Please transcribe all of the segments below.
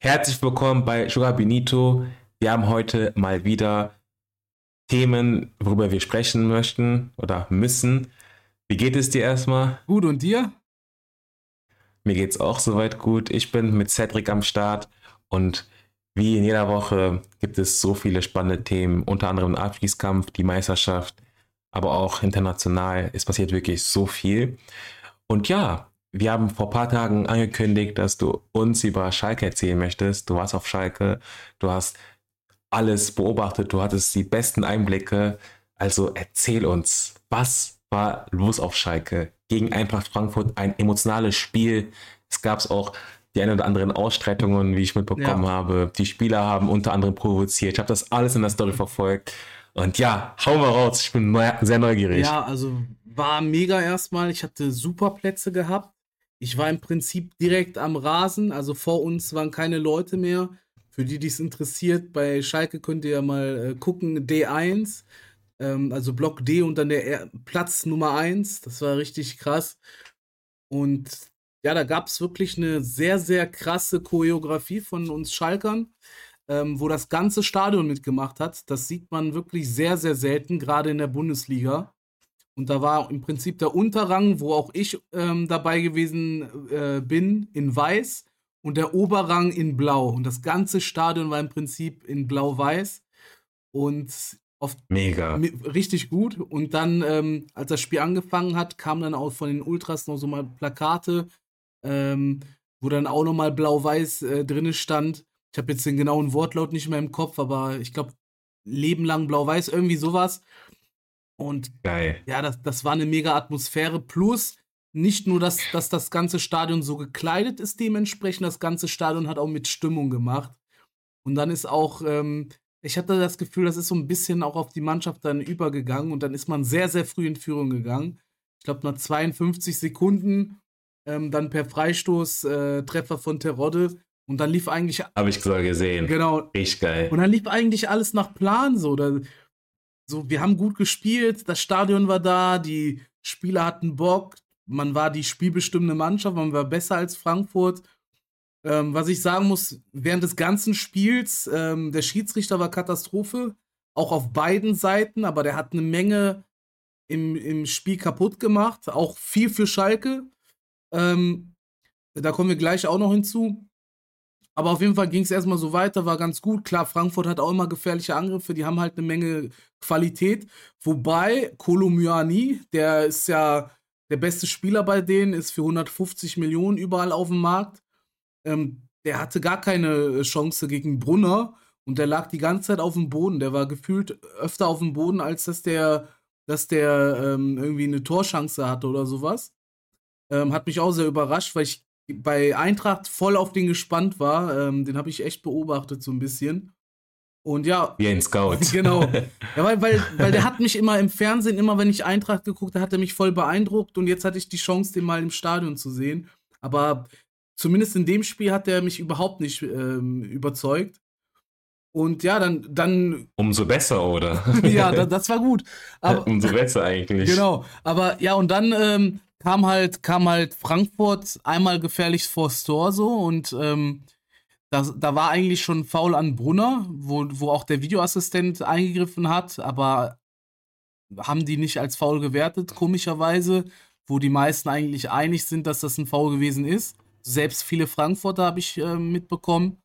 Herzlich willkommen bei Sugar Benito. Wir haben heute mal wieder Themen, worüber wir sprechen möchten oder müssen. Wie geht es dir erstmal? Gut, und dir? Mir geht es auch soweit gut. Ich bin mit Cedric am Start und wie in jeder Woche gibt es so viele spannende Themen, unter anderem den Abschließkampf, die Meisterschaft, aber auch international. Es passiert wirklich so viel. Und ja, wir haben vor ein paar Tagen angekündigt, dass du uns über Schalke erzählen möchtest. Du warst auf Schalke, du hast alles beobachtet, du hattest die besten Einblicke. Also erzähl uns, was war los auf Schalke gegen Eintracht Frankfurt? Ein emotionales Spiel. Es gab auch die ein oder anderen Ausstreitungen, wie ich mitbekommen ja. habe. Die Spieler haben unter anderem provoziert. Ich habe das alles in der Story verfolgt. Und ja, hau mal raus. Ich bin neu, sehr neugierig. Ja, also war mega erstmal. Ich hatte super Plätze gehabt. Ich war im Prinzip direkt am Rasen, also vor uns waren keine Leute mehr. Für die, die es interessiert, bei Schalke könnt ihr ja mal äh, gucken, D1, ähm, also Block D und dann der er Platz Nummer 1. Das war richtig krass. Und ja, da gab es wirklich eine sehr, sehr krasse Choreografie von uns Schalkern, ähm, wo das ganze Stadion mitgemacht hat. Das sieht man wirklich sehr, sehr selten, gerade in der Bundesliga. Und da war im Prinzip der Unterrang, wo auch ich ähm, dabei gewesen äh, bin, in weiß und der Oberrang in blau. Und das ganze Stadion war im Prinzip in blau-weiß. Und oft Mega. Richtig gut. Und dann, ähm, als das Spiel angefangen hat, kamen dann auch von den Ultras noch so mal Plakate, ähm, wo dann auch nochmal blau-weiß äh, drin stand. Ich habe jetzt den genauen Wortlaut nicht mehr im Kopf, aber ich glaube, Leben lang blau-weiß, irgendwie sowas. Und Geil. ja, das, das war eine mega Atmosphäre. Plus, nicht nur, dass, dass das ganze Stadion so gekleidet ist, dementsprechend, das ganze Stadion hat auch mit Stimmung gemacht. Und dann ist auch, ähm, ich hatte das Gefühl, das ist so ein bisschen auch auf die Mannschaft dann übergegangen und dann ist man sehr, sehr früh in Führung gegangen. Ich glaube, nach 52 Sekunden, ähm, dann per Freistoß äh, Treffer von Terodde und dann lief eigentlich. Habe ich sogar gesehen. Genau. Richtig geil. Und dann lief eigentlich alles nach Plan so. Da, so, wir haben gut gespielt, das Stadion war da, die Spieler hatten Bock, man war die spielbestimmende Mannschaft, man war besser als Frankfurt. Ähm, was ich sagen muss, während des ganzen Spiels, ähm, der Schiedsrichter war Katastrophe, auch auf beiden Seiten, aber der hat eine Menge im, im Spiel kaputt gemacht, auch viel für Schalke. Ähm, da kommen wir gleich auch noch hinzu. Aber auf jeden Fall ging es erstmal so weiter, war ganz gut. Klar, Frankfurt hat auch immer gefährliche Angriffe, die haben halt eine Menge Qualität. Wobei Kolomyani, der ist ja der beste Spieler bei denen, ist für 150 Millionen überall auf dem Markt. Ähm, der hatte gar keine Chance gegen Brunner und der lag die ganze Zeit auf dem Boden. Der war gefühlt öfter auf dem Boden, als dass der, dass der ähm, irgendwie eine Torchance hatte oder sowas. Ähm, hat mich auch sehr überrascht, weil ich bei Eintracht voll auf den gespannt war. Ähm, den habe ich echt beobachtet so ein bisschen. Und ja. Wie ein Scout. Genau. Ja, weil, weil, weil der hat mich immer im Fernsehen, immer wenn ich Eintracht geguckt habe, hat er mich voll beeindruckt und jetzt hatte ich die Chance, den mal im Stadion zu sehen. Aber zumindest in dem Spiel hat er mich überhaupt nicht ähm, überzeugt. Und ja, dann, dann. Umso besser, oder? ja, das, das war gut. Aber, Umso besser eigentlich. Genau. Aber ja, und dann ähm, kam halt, kam halt Frankfurt einmal gefährlich vor Tor so und ähm, das, da war eigentlich schon faul an Brunner, wo, wo auch der Videoassistent eingegriffen hat, aber haben die nicht als faul gewertet, komischerweise, wo die meisten eigentlich einig sind, dass das ein Foul gewesen ist. Selbst viele Frankfurter habe ich äh, mitbekommen.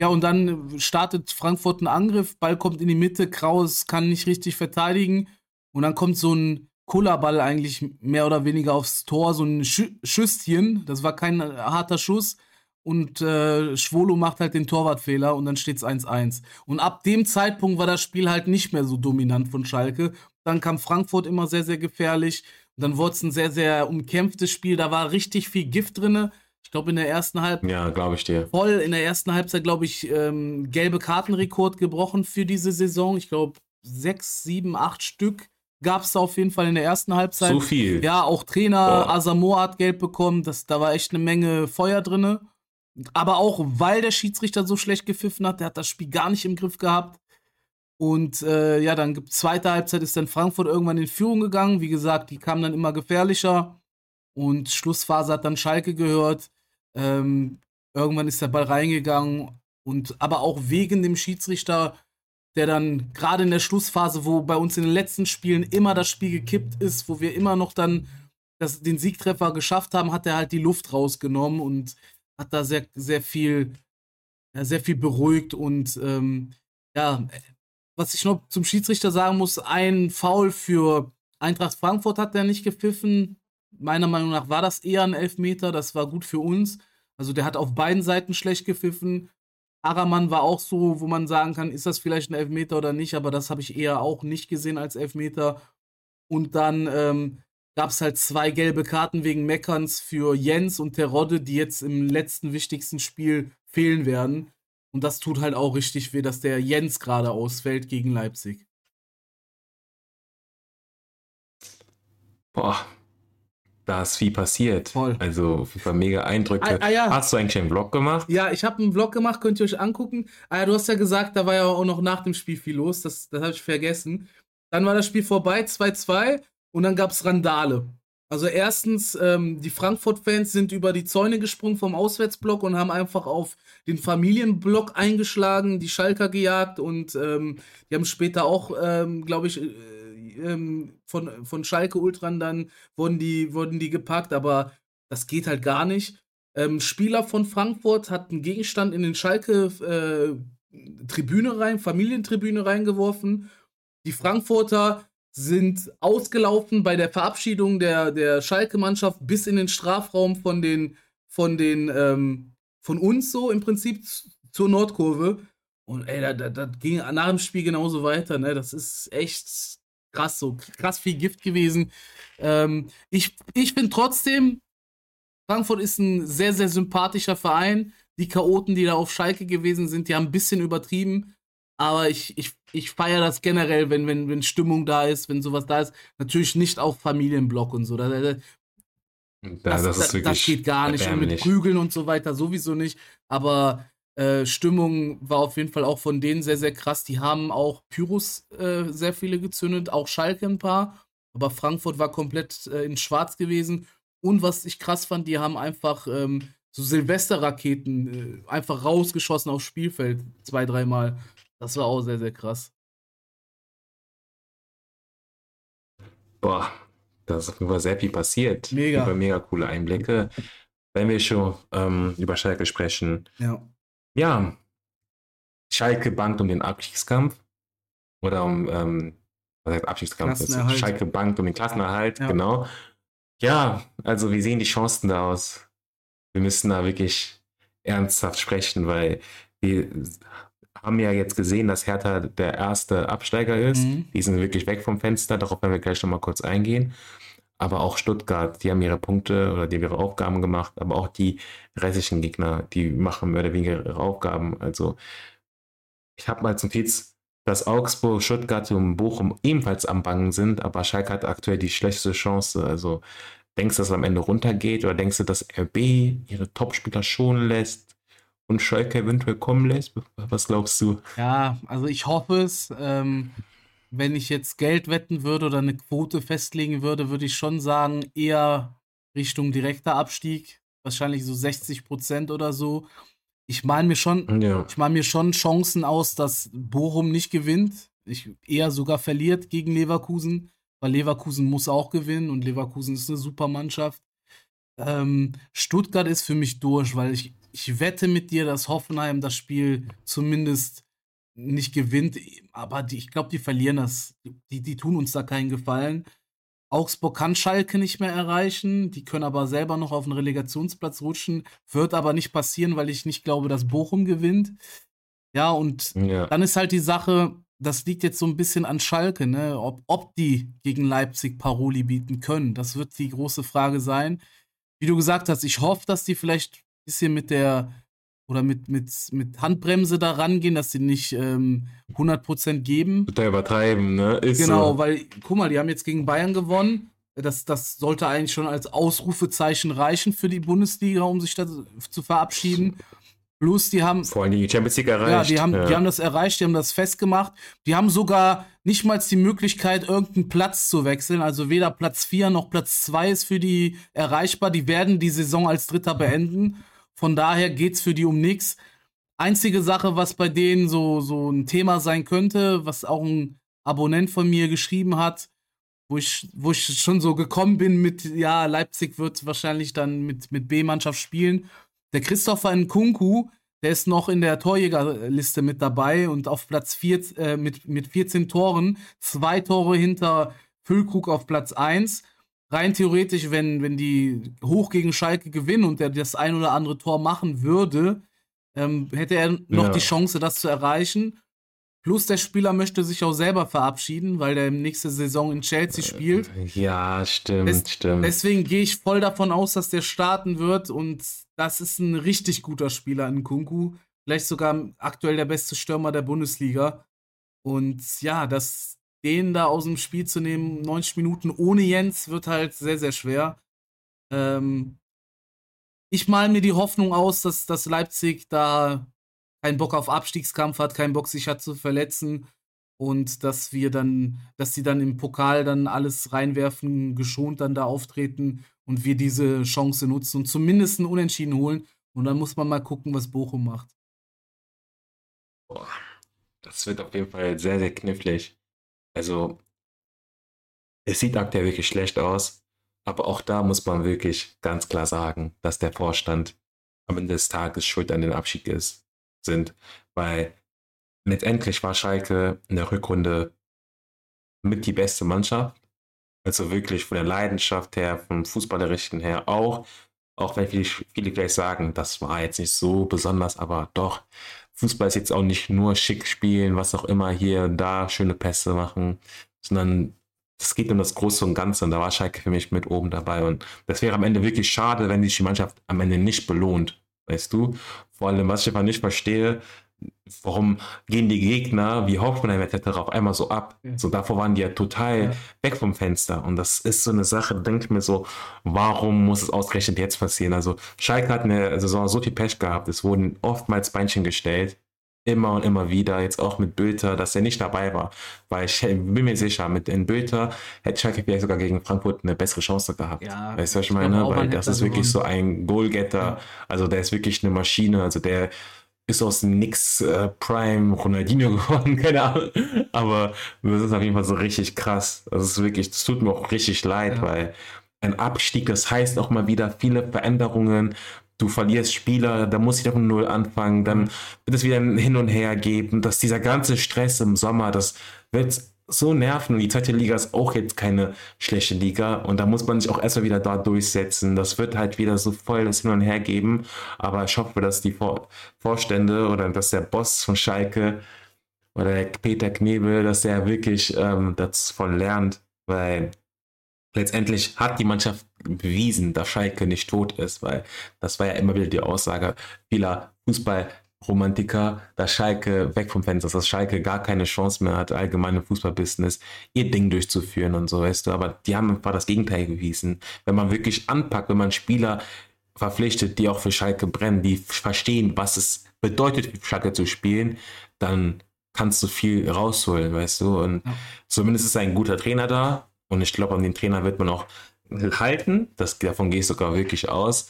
Ja, und dann startet Frankfurt einen Angriff, Ball kommt in die Mitte, Kraus kann nicht richtig verteidigen und dann kommt so ein Kullerball eigentlich mehr oder weniger aufs Tor, so ein Schü Schüsschen. Das war kein harter Schuss. Und äh, Schwolo macht halt den Torwartfehler und dann steht es 1-1. Und ab dem Zeitpunkt war das Spiel halt nicht mehr so dominant von Schalke. Dann kam Frankfurt immer sehr, sehr gefährlich. Und dann wurde es ein sehr, sehr umkämpftes Spiel. Da war richtig viel Gift drin. Ich glaube, in der ersten Halbzeit. Ja, glaube ich dir. Voll in der ersten Halbzeit, glaube ich, ähm, gelbe Kartenrekord gebrochen für diese Saison. Ich glaube, sechs, sieben, acht Stück gab es auf jeden Fall in der ersten Halbzeit. So viel. Ja, auch Trainer Boah. Asamoah hat Geld bekommen. Das, da war echt eine Menge Feuer drin. Aber auch, weil der Schiedsrichter so schlecht gepfiffen hat, der hat das Spiel gar nicht im Griff gehabt. Und äh, ja, dann gibt zweite Halbzeit ist dann Frankfurt irgendwann in Führung gegangen. Wie gesagt, die kamen dann immer gefährlicher. Und Schlussphase hat dann Schalke gehört. Ähm, Irgendwann ist der Ball reingegangen und aber auch wegen dem Schiedsrichter, der dann gerade in der Schlussphase, wo bei uns in den letzten Spielen immer das Spiel gekippt ist, wo wir immer noch dann das, den Siegtreffer geschafft haben, hat er halt die Luft rausgenommen und hat da sehr, sehr viel, ja, sehr viel beruhigt und ähm, ja, was ich noch zum Schiedsrichter sagen muss, ein Foul für Eintracht Frankfurt hat er nicht gepfiffen. Meiner Meinung nach war das eher ein Elfmeter, das war gut für uns. Also der hat auf beiden Seiten schlecht gepfiffen. Araman war auch so, wo man sagen kann, ist das vielleicht ein Elfmeter oder nicht, aber das habe ich eher auch nicht gesehen als Elfmeter. Und dann ähm, gab es halt zwei gelbe Karten wegen Meckerns für Jens und Terodde, die jetzt im letzten wichtigsten Spiel fehlen werden. Und das tut halt auch richtig weh, dass der Jens gerade ausfällt gegen Leipzig. Boah, da ist viel passiert. Voll. Also, war mega Eindrücke. Ah, ah, ja. Hast du eigentlich einen Vlog gemacht? Ja, ich habe einen Vlog gemacht, könnt ihr euch angucken. Ah ja, du hast ja gesagt, da war ja auch noch nach dem Spiel viel los. Das, das habe ich vergessen. Dann war das Spiel vorbei, 2-2. Und dann gab es Randale. Also erstens, ähm, die Frankfurt-Fans sind über die Zäune gesprungen vom Auswärtsblock und haben einfach auf den Familienblock eingeschlagen, die Schalker gejagt und ähm, die haben später auch, ähm, glaube ich, äh, ähm, von, von Schalke Ultran dann wurden die, wurden die gepackt, aber das geht halt gar nicht. Ähm, Spieler von Frankfurt hat einen Gegenstand in den Schalke äh, Tribüne rein, Familientribüne reingeworfen. Die Frankfurter sind ausgelaufen bei der Verabschiedung der, der Schalke-Mannschaft bis in den Strafraum von den, von den, ähm, von uns so im Prinzip zur Nordkurve. Und ey, das, das ging nach dem Spiel genauso weiter, ne? Das ist echt krass, so krass viel Gift gewesen. Ähm, ich ich finde trotzdem, Frankfurt ist ein sehr, sehr sympathischer Verein. Die Chaoten, die da auf Schalke gewesen sind, die haben ein bisschen übertrieben. Aber ich, ich, ich feiere das generell, wenn, wenn, wenn Stimmung da ist, wenn sowas da ist. Natürlich nicht auf Familienblock und so. Da, da, das, das, das, das, geht gar nicht. Und mit Prügeln und so weiter sowieso nicht. Aber äh, Stimmung war auf jeden Fall auch von denen sehr, sehr krass. Die haben auch Pyros äh, sehr viele gezündet, auch Schalke ein paar. Aber Frankfurt war komplett äh, in Schwarz gewesen. Und was ich krass fand, die haben einfach ähm, so Silvesterraketen äh, einfach rausgeschossen aufs Spielfeld zwei, dreimal. Das war auch sehr, sehr krass. Boah, da ist auf jeden Fall sehr viel passiert. Mega. Über mega coole Einblicke. Wenn wir schon ähm, über Schalke sprechen, ja. Ja, Schalke bangt um den Abstiegskampf oder um, ähm, was heißt Abstiegskampf? Schalke bangt um den Klassenerhalt, ja. genau. Ja, also wie sehen die Chancen da aus? Wir müssen da wirklich ernsthaft sprechen, weil wir haben ja jetzt gesehen, dass Hertha der erste Absteiger ist. Mhm. Die sind wirklich weg vom Fenster, darauf werden wir gleich nochmal kurz eingehen aber auch Stuttgart, die haben ihre Punkte oder die haben ihre Aufgaben gemacht, aber auch die restlichen Gegner, die machen mehr oder weniger ihre Aufgaben. Also ich habe mal zum Notiz, dass Augsburg, Stuttgart und Bochum ebenfalls am Bangen sind, aber Schalke hat aktuell die schlechteste Chance. Also denkst du, dass es am Ende runtergeht oder denkst du, dass RB ihre Topspieler schonen lässt und Schalke eventuell kommen lässt? Was glaubst du? Ja, also ich hoffe es. Ähm, wenn ich jetzt Geld wetten würde oder eine Quote festlegen würde, würde ich schon sagen, eher Richtung direkter Abstieg. Wahrscheinlich so 60 Prozent oder so. Ich meine mir schon, ja. ich meine mir schon Chancen aus, dass Bochum nicht gewinnt. Ich eher sogar verliert gegen Leverkusen, weil Leverkusen muss auch gewinnen und Leverkusen ist eine super Mannschaft. Ähm, Stuttgart ist für mich durch, weil ich, ich wette mit dir, dass Hoffenheim das Spiel zumindest nicht gewinnt, aber die, ich glaube, die verlieren das. Die, die tun uns da keinen Gefallen. Augsburg kann Schalke nicht mehr erreichen, die können aber selber noch auf den Relegationsplatz rutschen, wird aber nicht passieren, weil ich nicht glaube, dass Bochum gewinnt. Ja, und ja. dann ist halt die Sache, das liegt jetzt so ein bisschen an Schalke, ne? ob, ob die gegen Leipzig Paroli bieten können. Das wird die große Frage sein. Wie du gesagt hast, ich hoffe, dass die vielleicht ein bisschen mit der oder mit, mit, mit Handbremse da rangehen, dass sie nicht ähm, 100% geben. Da übertreiben, ne? Ist genau, so. weil, guck mal, die haben jetzt gegen Bayern gewonnen. Das, das sollte eigentlich schon als Ausrufezeichen reichen für die Bundesliga, um sich da zu verabschieden. Plus, die haben. Vor allem die Champions League erreicht. Ja, die haben, ja. die haben das erreicht, die haben das festgemacht. Die haben sogar nicht mal die Möglichkeit, irgendeinen Platz zu wechseln. Also weder Platz 4 noch Platz 2 ist für die erreichbar. Die werden die Saison als Dritter beenden. Von daher geht es für die um nichts. Einzige Sache, was bei denen so, so ein Thema sein könnte, was auch ein Abonnent von mir geschrieben hat, wo ich, wo ich schon so gekommen bin mit, ja, Leipzig wird wahrscheinlich dann mit, mit B-Mannschaft spielen. Der Christopher Nkunku, der ist noch in der Torjägerliste mit dabei und auf Platz 4 äh, mit, mit 14 Toren, zwei Tore hinter Füllkrug auf Platz 1. Rein theoretisch, wenn, wenn die hoch gegen Schalke gewinnen und er das ein oder andere Tor machen würde, ähm, hätte er noch ja. die Chance, das zu erreichen. Plus der Spieler möchte sich auch selber verabschieden, weil der nächste Saison in Chelsea spielt. Ja, stimmt, Des stimmt. Deswegen gehe ich voll davon aus, dass der starten wird und das ist ein richtig guter Spieler in Kunku. Vielleicht sogar aktuell der beste Stürmer der Bundesliga. Und ja, das, den da aus dem Spiel zu nehmen, 90 Minuten ohne Jens, wird halt sehr, sehr schwer. Ähm, ich mal mir die Hoffnung aus, dass, dass Leipzig da keinen Bock auf Abstiegskampf hat, keinen Bock sich hat zu verletzen und dass wir dann, dass sie dann im Pokal dann alles reinwerfen, geschont dann da auftreten und wir diese Chance nutzen und zumindest einen Unentschieden holen. Und dann muss man mal gucken, was Bochum macht. Boah, das wird auf jeden Fall sehr, sehr knifflig. Also, es sieht aktuell wirklich schlecht aus, aber auch da muss man wirklich ganz klar sagen, dass der Vorstand am Ende des Tages schuld an den Abschied ist sind, weil letztendlich war Schalke in der Rückrunde mit die beste Mannschaft. Also wirklich von der Leidenschaft her, vom Fußballerischen her auch. Auch wenn viele, viele gleich sagen, das war jetzt nicht so besonders, aber doch, Fußball ist jetzt auch nicht nur schick spielen, was auch immer hier und da, schöne Pässe machen, sondern es geht um das Große und Ganze und da war Schalke für mich mit oben dabei und das wäre am Ende wirklich schade, wenn sich die Mannschaft am Ende nicht belohnt. Weißt du? Vor allem, was ich einfach nicht verstehe, warum gehen die Gegner wie Hoffenheim etc. auf einmal so ab? Ja. So davor waren die ja total ja. weg vom Fenster. Und das ist so eine Sache, da denke ich mir so, warum muss es ausgerechnet jetzt passieren? Also Schalke hat eine Saison so viel Pech gehabt, es wurden oftmals Beinchen gestellt immer und immer wieder, jetzt auch mit Bülter, dass er nicht dabei war. Weil ich bin mir sicher, mit den Bülter hätte Schalke vielleicht sogar gegen Frankfurt eine bessere Chance gehabt. Ja, weißt du, was ich meine? Weil das ist wirklich so ein Goalgetter. Ja. Also der ist wirklich eine Maschine. Also der ist aus dem Nix äh, Prime Ronaldinho geworden, keine Ahnung. Aber das ist auf jeden Fall so richtig krass. Das ist wirklich, das tut mir auch richtig leid, ja. weil ein Abstieg, das heißt auch mal wieder viele Veränderungen du verlierst Spieler, da muss ich doch von Null anfangen, dann wird es wieder ein Hin und Her geben, dass dieser ganze Stress im Sommer, das wird so nerven. Und die zweite Liga ist auch jetzt keine schlechte Liga. Und da muss man sich auch erstmal wieder da durchsetzen. Das wird halt wieder so voll das Hin und Her geben, aber ich hoffe, dass die Vor Vorstände oder dass der Boss von Schalke oder der Peter Knebel, dass der wirklich ähm, davon lernt, weil letztendlich hat die Mannschaft bewiesen, dass Schalke nicht tot ist, weil das war ja immer wieder die Aussage vieler Fußballromantiker, dass Schalke weg vom Fenster ist, dass Schalke gar keine Chance mehr hat, allgemein im Fußballbusiness ihr Ding durchzuführen und so, weißt du. Aber die haben einfach das Gegenteil bewiesen. Wenn man wirklich anpackt, wenn man Spieler verpflichtet, die auch für Schalke brennen, die verstehen, was es bedeutet, für Schalke zu spielen, dann kannst du viel rausholen, weißt du. Und ja. zumindest ist ein guter Trainer da, und ich glaube, an den Trainer wird man auch halten. Das, davon gehe ich sogar wirklich aus.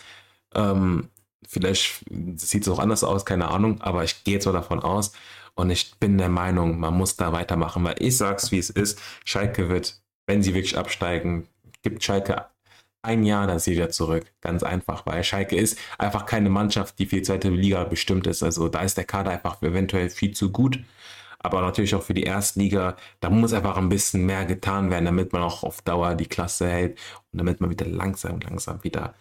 Ähm, vielleicht sieht es auch anders aus, keine Ahnung, aber ich gehe jetzt mal davon aus. Und ich bin der Meinung, man muss da weitermachen, weil ich sage es, wie es ist. Schalke wird, wenn sie wirklich absteigen, gibt Schalke ein Jahr, dann sie wieder zurück. Ganz einfach, weil Schalke ist einfach keine Mannschaft, die für die zweite Liga bestimmt ist. Also da ist der Kader einfach eventuell viel zu gut aber natürlich auch für die Erstliga. Da muss einfach ein bisschen mehr getan werden, damit man auch auf Dauer die Klasse hält und damit man wieder langsam, langsam wieder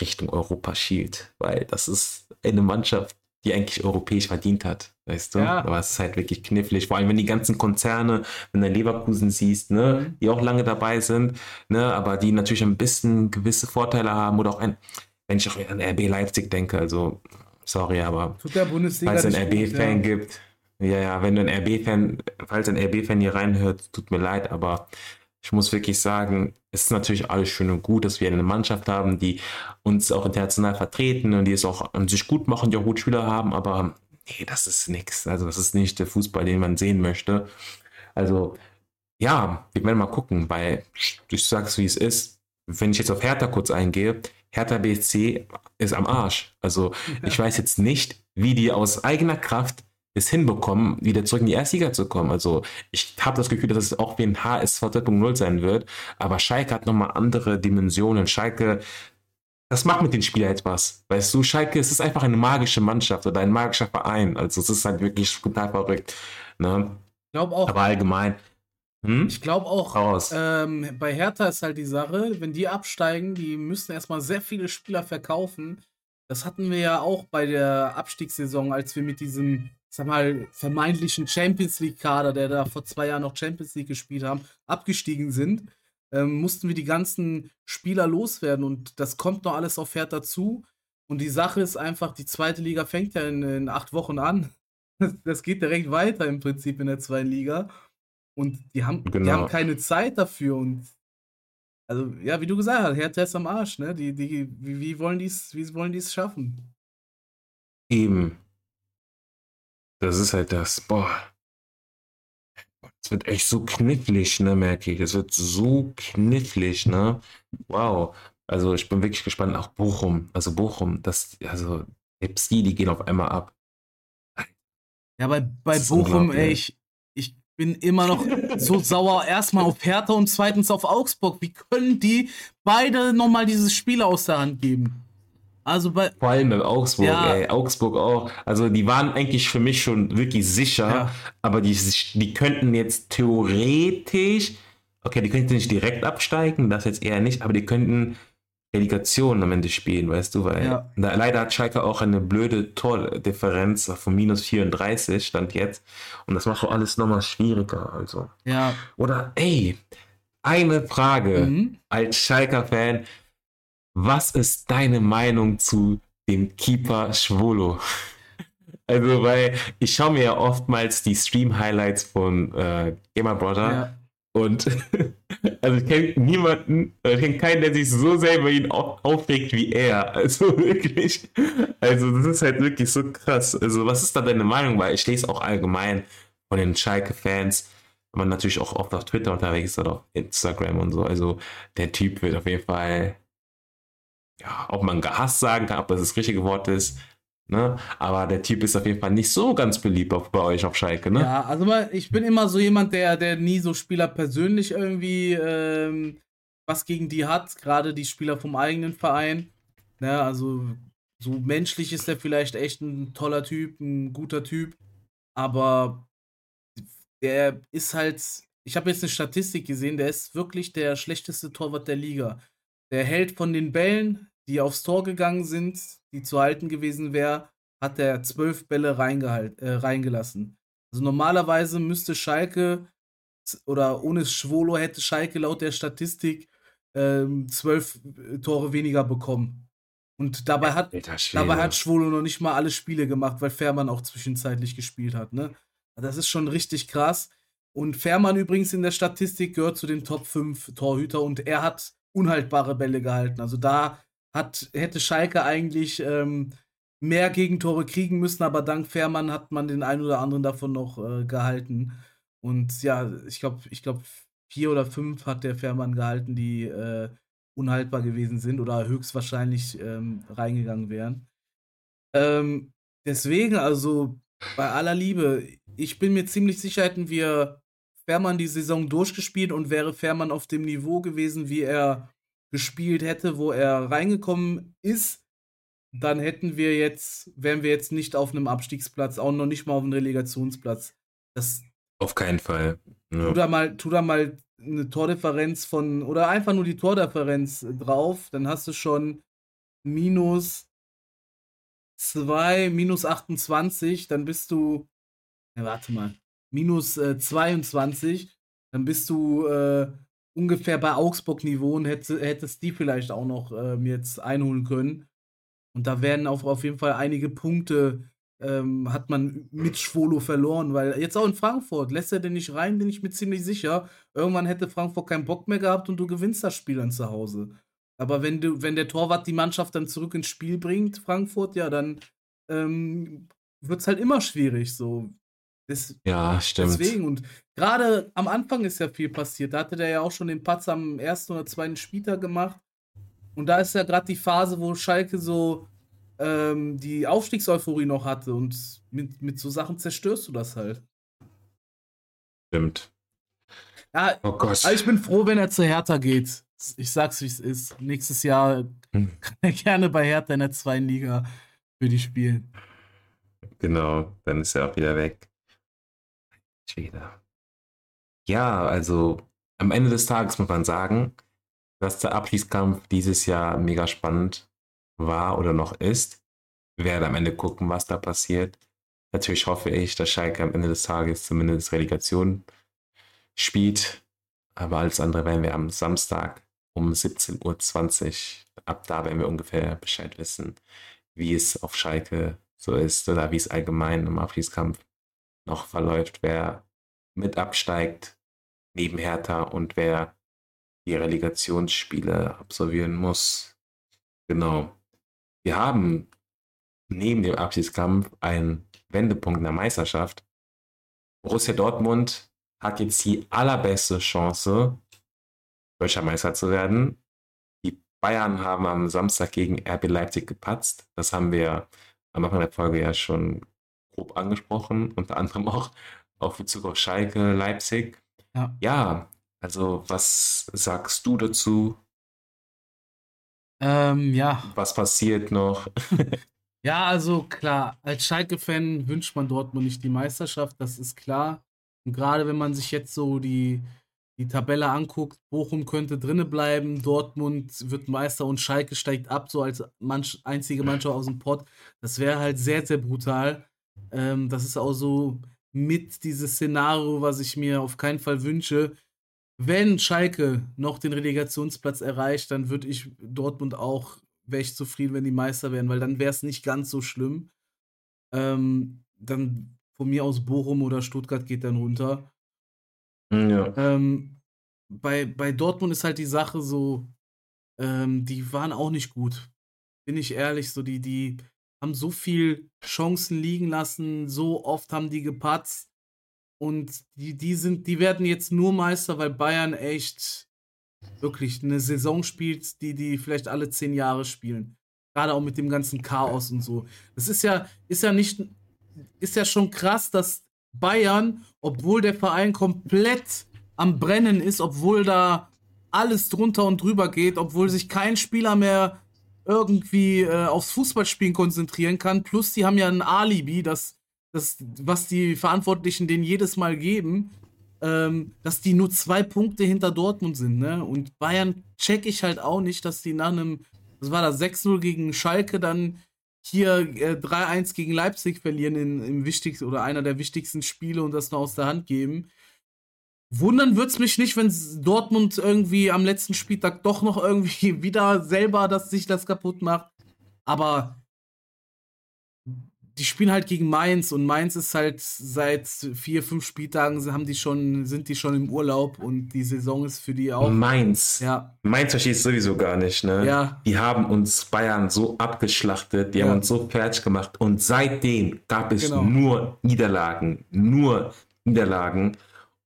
Richtung Europa schielt. Weil das ist eine Mannschaft, die eigentlich europäisch verdient hat, weißt du? Ja. Aber es ist halt wirklich knifflig. Vor allem, wenn die ganzen Konzerne, wenn du Leverkusen siehst, ne, mhm. die auch lange dabei sind, ne, aber die natürlich ein bisschen gewisse Vorteile haben oder auch ein, wenn ich auch an RB Leipzig denke, also sorry, aber falls es einen RB-Fan ja. gibt, ja, ja, wenn du ein RB-Fan, falls ein RB-Fan hier reinhört, tut mir leid, aber ich muss wirklich sagen, es ist natürlich alles schön und gut, dass wir eine Mannschaft haben, die uns auch international vertreten und die es auch an sich gut machen, die auch gut Spieler haben, aber nee, das ist nichts. Also das ist nicht der Fußball, den man sehen möchte. Also ja, wir werden mal gucken, weil ich sag's wie es ist. Wenn ich jetzt auf Hertha kurz eingehe, Hertha BSC ist am Arsch. Also ich weiß jetzt nicht, wie die aus eigener Kraft es hinbekommen, wieder zurück in die Erstliga zu kommen. Also ich habe das Gefühl, dass es auch wie ein HSV 2.0 sein wird, aber Schalke hat nochmal andere Dimensionen. Schalke, das macht mit den Spielern etwas. Weißt du, Schalke, es ist einfach eine magische Mannschaft oder ein magischer Verein. Also es ist halt wirklich total verrückt. Ne? Ich glaube auch. Aber allgemein, hm? Ich glaube auch, ähm, bei Hertha ist halt die Sache, wenn die absteigen, die müssen erstmal sehr viele Spieler verkaufen. Das hatten wir ja auch bei der Abstiegssaison, als wir mit diesem, sag mal, vermeintlichen Champions League-Kader, der da vor zwei Jahren noch Champions League gespielt haben, abgestiegen sind. Ähm, mussten wir die ganzen Spieler loswerden und das kommt noch alles auf Hertha zu. Und die Sache ist einfach, die zweite Liga fängt ja in, in acht Wochen an. Das geht direkt weiter im Prinzip in der zweiten Liga. Und die haben, genau. die haben keine Zeit dafür. Und also, ja, wie du gesagt hast, Herr Tess am Arsch, ne? Die, die, wie, wie wollen die es, wie wollen die es schaffen? Eben. Das ist halt das, boah. Es wird echt so knifflig, ne, merke ich. Es wird so knifflig, ne? Wow. Also ich bin wirklich gespannt. Auch Bochum. Also Bochum, das, also die, die gehen auf einmal ab. Ja, bei, bei Bochum, ey, ich, ich bin immer noch so sauer. Erstmal auf Hertha und zweitens auf Augsburg. Wie können die beide nochmal dieses Spiel aus der Hand geben? Also bei. Vor allem bei Augsburg, ja. ey. Augsburg auch. Also die waren eigentlich für mich schon wirklich sicher, ja. aber die, die könnten jetzt theoretisch, okay, die könnten nicht direkt absteigen, das jetzt eher nicht, aber die könnten Relegation am Ende spielen, weißt du, weil ja. da, leider hat Schalke auch eine blöde Tordifferenz von minus 34 stand jetzt und das macht auch alles nochmal schwieriger, also. Ja. Oder, ey, eine Frage mhm. als Schalker-Fan, was ist deine Meinung zu dem Keeper Schwolo? Also, weil ich schaue mir ja oftmals die Stream-Highlights von äh, Gamer Brother ja. Und also ich kenne niemanden, ich kenne keinen, der sich so sehr über ihn aufregt wie er. Also wirklich. Also das ist halt wirklich so krass. Also was ist da deine Meinung? Weil ich lese auch allgemein von den Schalke-Fans, man natürlich auch oft auf Twitter unterwegs ist oder auf Instagram und so. Also der Typ wird auf jeden Fall, ja, ob man gehasst sagen kann, ob das das richtige Wort ist, Ne? Aber der Typ ist auf jeden Fall nicht so ganz beliebt bei euch auf Schalke, ne? Ja, also ich bin immer so jemand, der, der nie so Spieler persönlich irgendwie ähm, was gegen die hat, gerade die Spieler vom eigenen Verein. Ne? Also so menschlich ist er vielleicht echt ein toller Typ, ein guter Typ, aber der ist halt, ich habe jetzt eine Statistik gesehen, der ist wirklich der schlechteste Torwart der Liga. Der hält von den Bällen, die aufs Tor gegangen sind, die zu halten gewesen wäre, hat er zwölf Bälle äh, reingelassen. Also normalerweise müsste Schalke oder ohne Schwolo hätte Schalke laut der Statistik ähm, zwölf äh, Tore weniger bekommen. Und dabei hat, dabei hat Schwolo noch nicht mal alle Spiele gemacht, weil Fährmann auch zwischenzeitlich gespielt hat. Ne? Das ist schon richtig krass. Und Fährmann übrigens in der Statistik gehört zu den Top 5 Torhüter und er hat unhaltbare Bälle gehalten. Also da hat, hätte Schalke eigentlich ähm, mehr Gegentore kriegen müssen, aber dank Fährmann hat man den einen oder anderen davon noch äh, gehalten. Und ja, ich glaube, ich glaube, vier oder fünf hat der Fährmann gehalten, die äh, unhaltbar gewesen sind oder höchstwahrscheinlich ähm, reingegangen wären. Ähm, deswegen, also bei aller Liebe, ich bin mir ziemlich sicher, hätten wir Fährmann die Saison durchgespielt und wäre Fährmann auf dem Niveau gewesen, wie er gespielt hätte, wo er reingekommen ist, dann hätten wir jetzt, wären wir jetzt nicht auf einem Abstiegsplatz, auch noch nicht mal auf einem Relegationsplatz. Das auf keinen Fall. Ja. Tu, da mal, tu da mal eine Tordifferenz von, oder einfach nur die Tordifferenz drauf, dann hast du schon minus 2, minus 28, dann bist du, ja, warte mal, minus äh, 22, dann bist du äh, ungefähr bei Augsburg-Niveau und hätte, hättest die vielleicht auch noch ähm, jetzt einholen können. Und da werden auch auf jeden Fall einige Punkte, ähm, hat man mit Schwolo verloren, weil jetzt auch in Frankfurt lässt er den nicht rein, bin ich mir ziemlich sicher. Irgendwann hätte Frankfurt keinen Bock mehr gehabt und du gewinnst das Spiel dann zu Hause. Aber wenn du, wenn der Torwart die Mannschaft dann zurück ins Spiel bringt, Frankfurt, ja, dann ähm, wird es halt immer schwierig. So. Das, ja, stimmt. Deswegen, und gerade am Anfang ist ja viel passiert. Da hatte der ja auch schon den Patz am ersten oder zweiten Spieltag gemacht. Und da ist ja gerade die Phase, wo Schalke so ähm, die Aufstiegseuphorie noch hatte und mit, mit so Sachen zerstörst du das halt. Stimmt. Ja, oh Gott. Also ich bin froh, wenn er zu Hertha geht. Ich sag's, wie es ist. Nächstes Jahr hm. kann er gerne bei Hertha in der zweiten Liga für die spielen. Genau, dann ist er auch wieder weg. Wieder. Ja, also am Ende des Tages muss man sagen, dass der Abschließkampf dieses Jahr mega spannend war oder noch ist. Wir werden am Ende gucken, was da passiert. Natürlich hoffe ich, dass Schalke am Ende des Tages zumindest Relegation spielt. Aber alles andere werden wir am Samstag um 17.20 Uhr, ab da werden wir ungefähr Bescheid wissen, wie es auf Schalke so ist oder wie es allgemein im Abschließkampf noch verläuft, wer mit absteigt neben Hertha und wer die Relegationsspiele absolvieren muss. Genau. Wir haben neben dem Abschiedskampf einen Wendepunkt in der Meisterschaft. Borussia Dortmund hat jetzt die allerbeste Chance, deutscher Meister zu werden. Die Bayern haben am Samstag gegen RB Leipzig gepatzt. Das haben wir am Anfang der Folge ja schon grob angesprochen, unter anderem auch auf Bezug auf Schalke, Leipzig. Ja. ja, also was sagst du dazu? Ähm, ja. Was passiert noch? ja, also klar, als Schalke-Fan wünscht man Dortmund nicht die Meisterschaft, das ist klar. Und gerade wenn man sich jetzt so die, die Tabelle anguckt, Bochum könnte drinne bleiben, Dortmund wird Meister und Schalke steigt ab, so als manch, einzige Mannschaft aus dem Pott. Das wäre halt sehr, sehr brutal. Ähm, das ist auch so mit dieses Szenario, was ich mir auf keinen Fall wünsche. Wenn Schalke noch den Relegationsplatz erreicht, dann würde ich Dortmund auch, wäre ich zufrieden, wenn die Meister wären, weil dann wäre es nicht ganz so schlimm. Ähm, dann von mir aus Bochum oder Stuttgart geht dann runter. Hm, ja. Ähm, bei, bei Dortmund ist halt die Sache so, ähm, die waren auch nicht gut. Bin ich ehrlich, so die, die haben so viel Chancen liegen lassen, so oft haben die gepatzt. Und die, die sind, die werden jetzt nur Meister, weil Bayern echt wirklich eine Saison spielt, die die vielleicht alle zehn Jahre spielen. Gerade auch mit dem ganzen Chaos und so. Das ist ja, ist ja nicht, ist ja schon krass, dass Bayern, obwohl der Verein komplett am Brennen ist, obwohl da alles drunter und drüber geht, obwohl sich kein Spieler mehr irgendwie äh, aufs Fußballspielen konzentrieren kann. Plus, die haben ja ein Alibi, das, das, was die Verantwortlichen denen jedes Mal geben, ähm, dass die nur zwei Punkte hinter Dortmund sind. Ne? Und Bayern check ich halt auch nicht, dass die nach einem, was war das, 6-0 gegen Schalke dann hier äh, 3-1 gegen Leipzig verlieren in, im wichtigsten oder einer der wichtigsten Spiele und das nur aus der Hand geben. Wundern würde es mich nicht, wenn Dortmund irgendwie am letzten Spieltag doch noch irgendwie wieder selber das, sich das kaputt macht. Aber die spielen halt gegen Mainz und Mainz ist halt seit vier, fünf Spieltagen haben die schon, sind die schon im Urlaub und die Saison ist für die auch. Mainz. Ja. Mainz versteht sowieso gar nicht, ne? Ja. Die haben uns Bayern so abgeschlachtet, die ja. haben uns so fertig gemacht und seitdem gab es genau. nur Niederlagen, nur Niederlagen.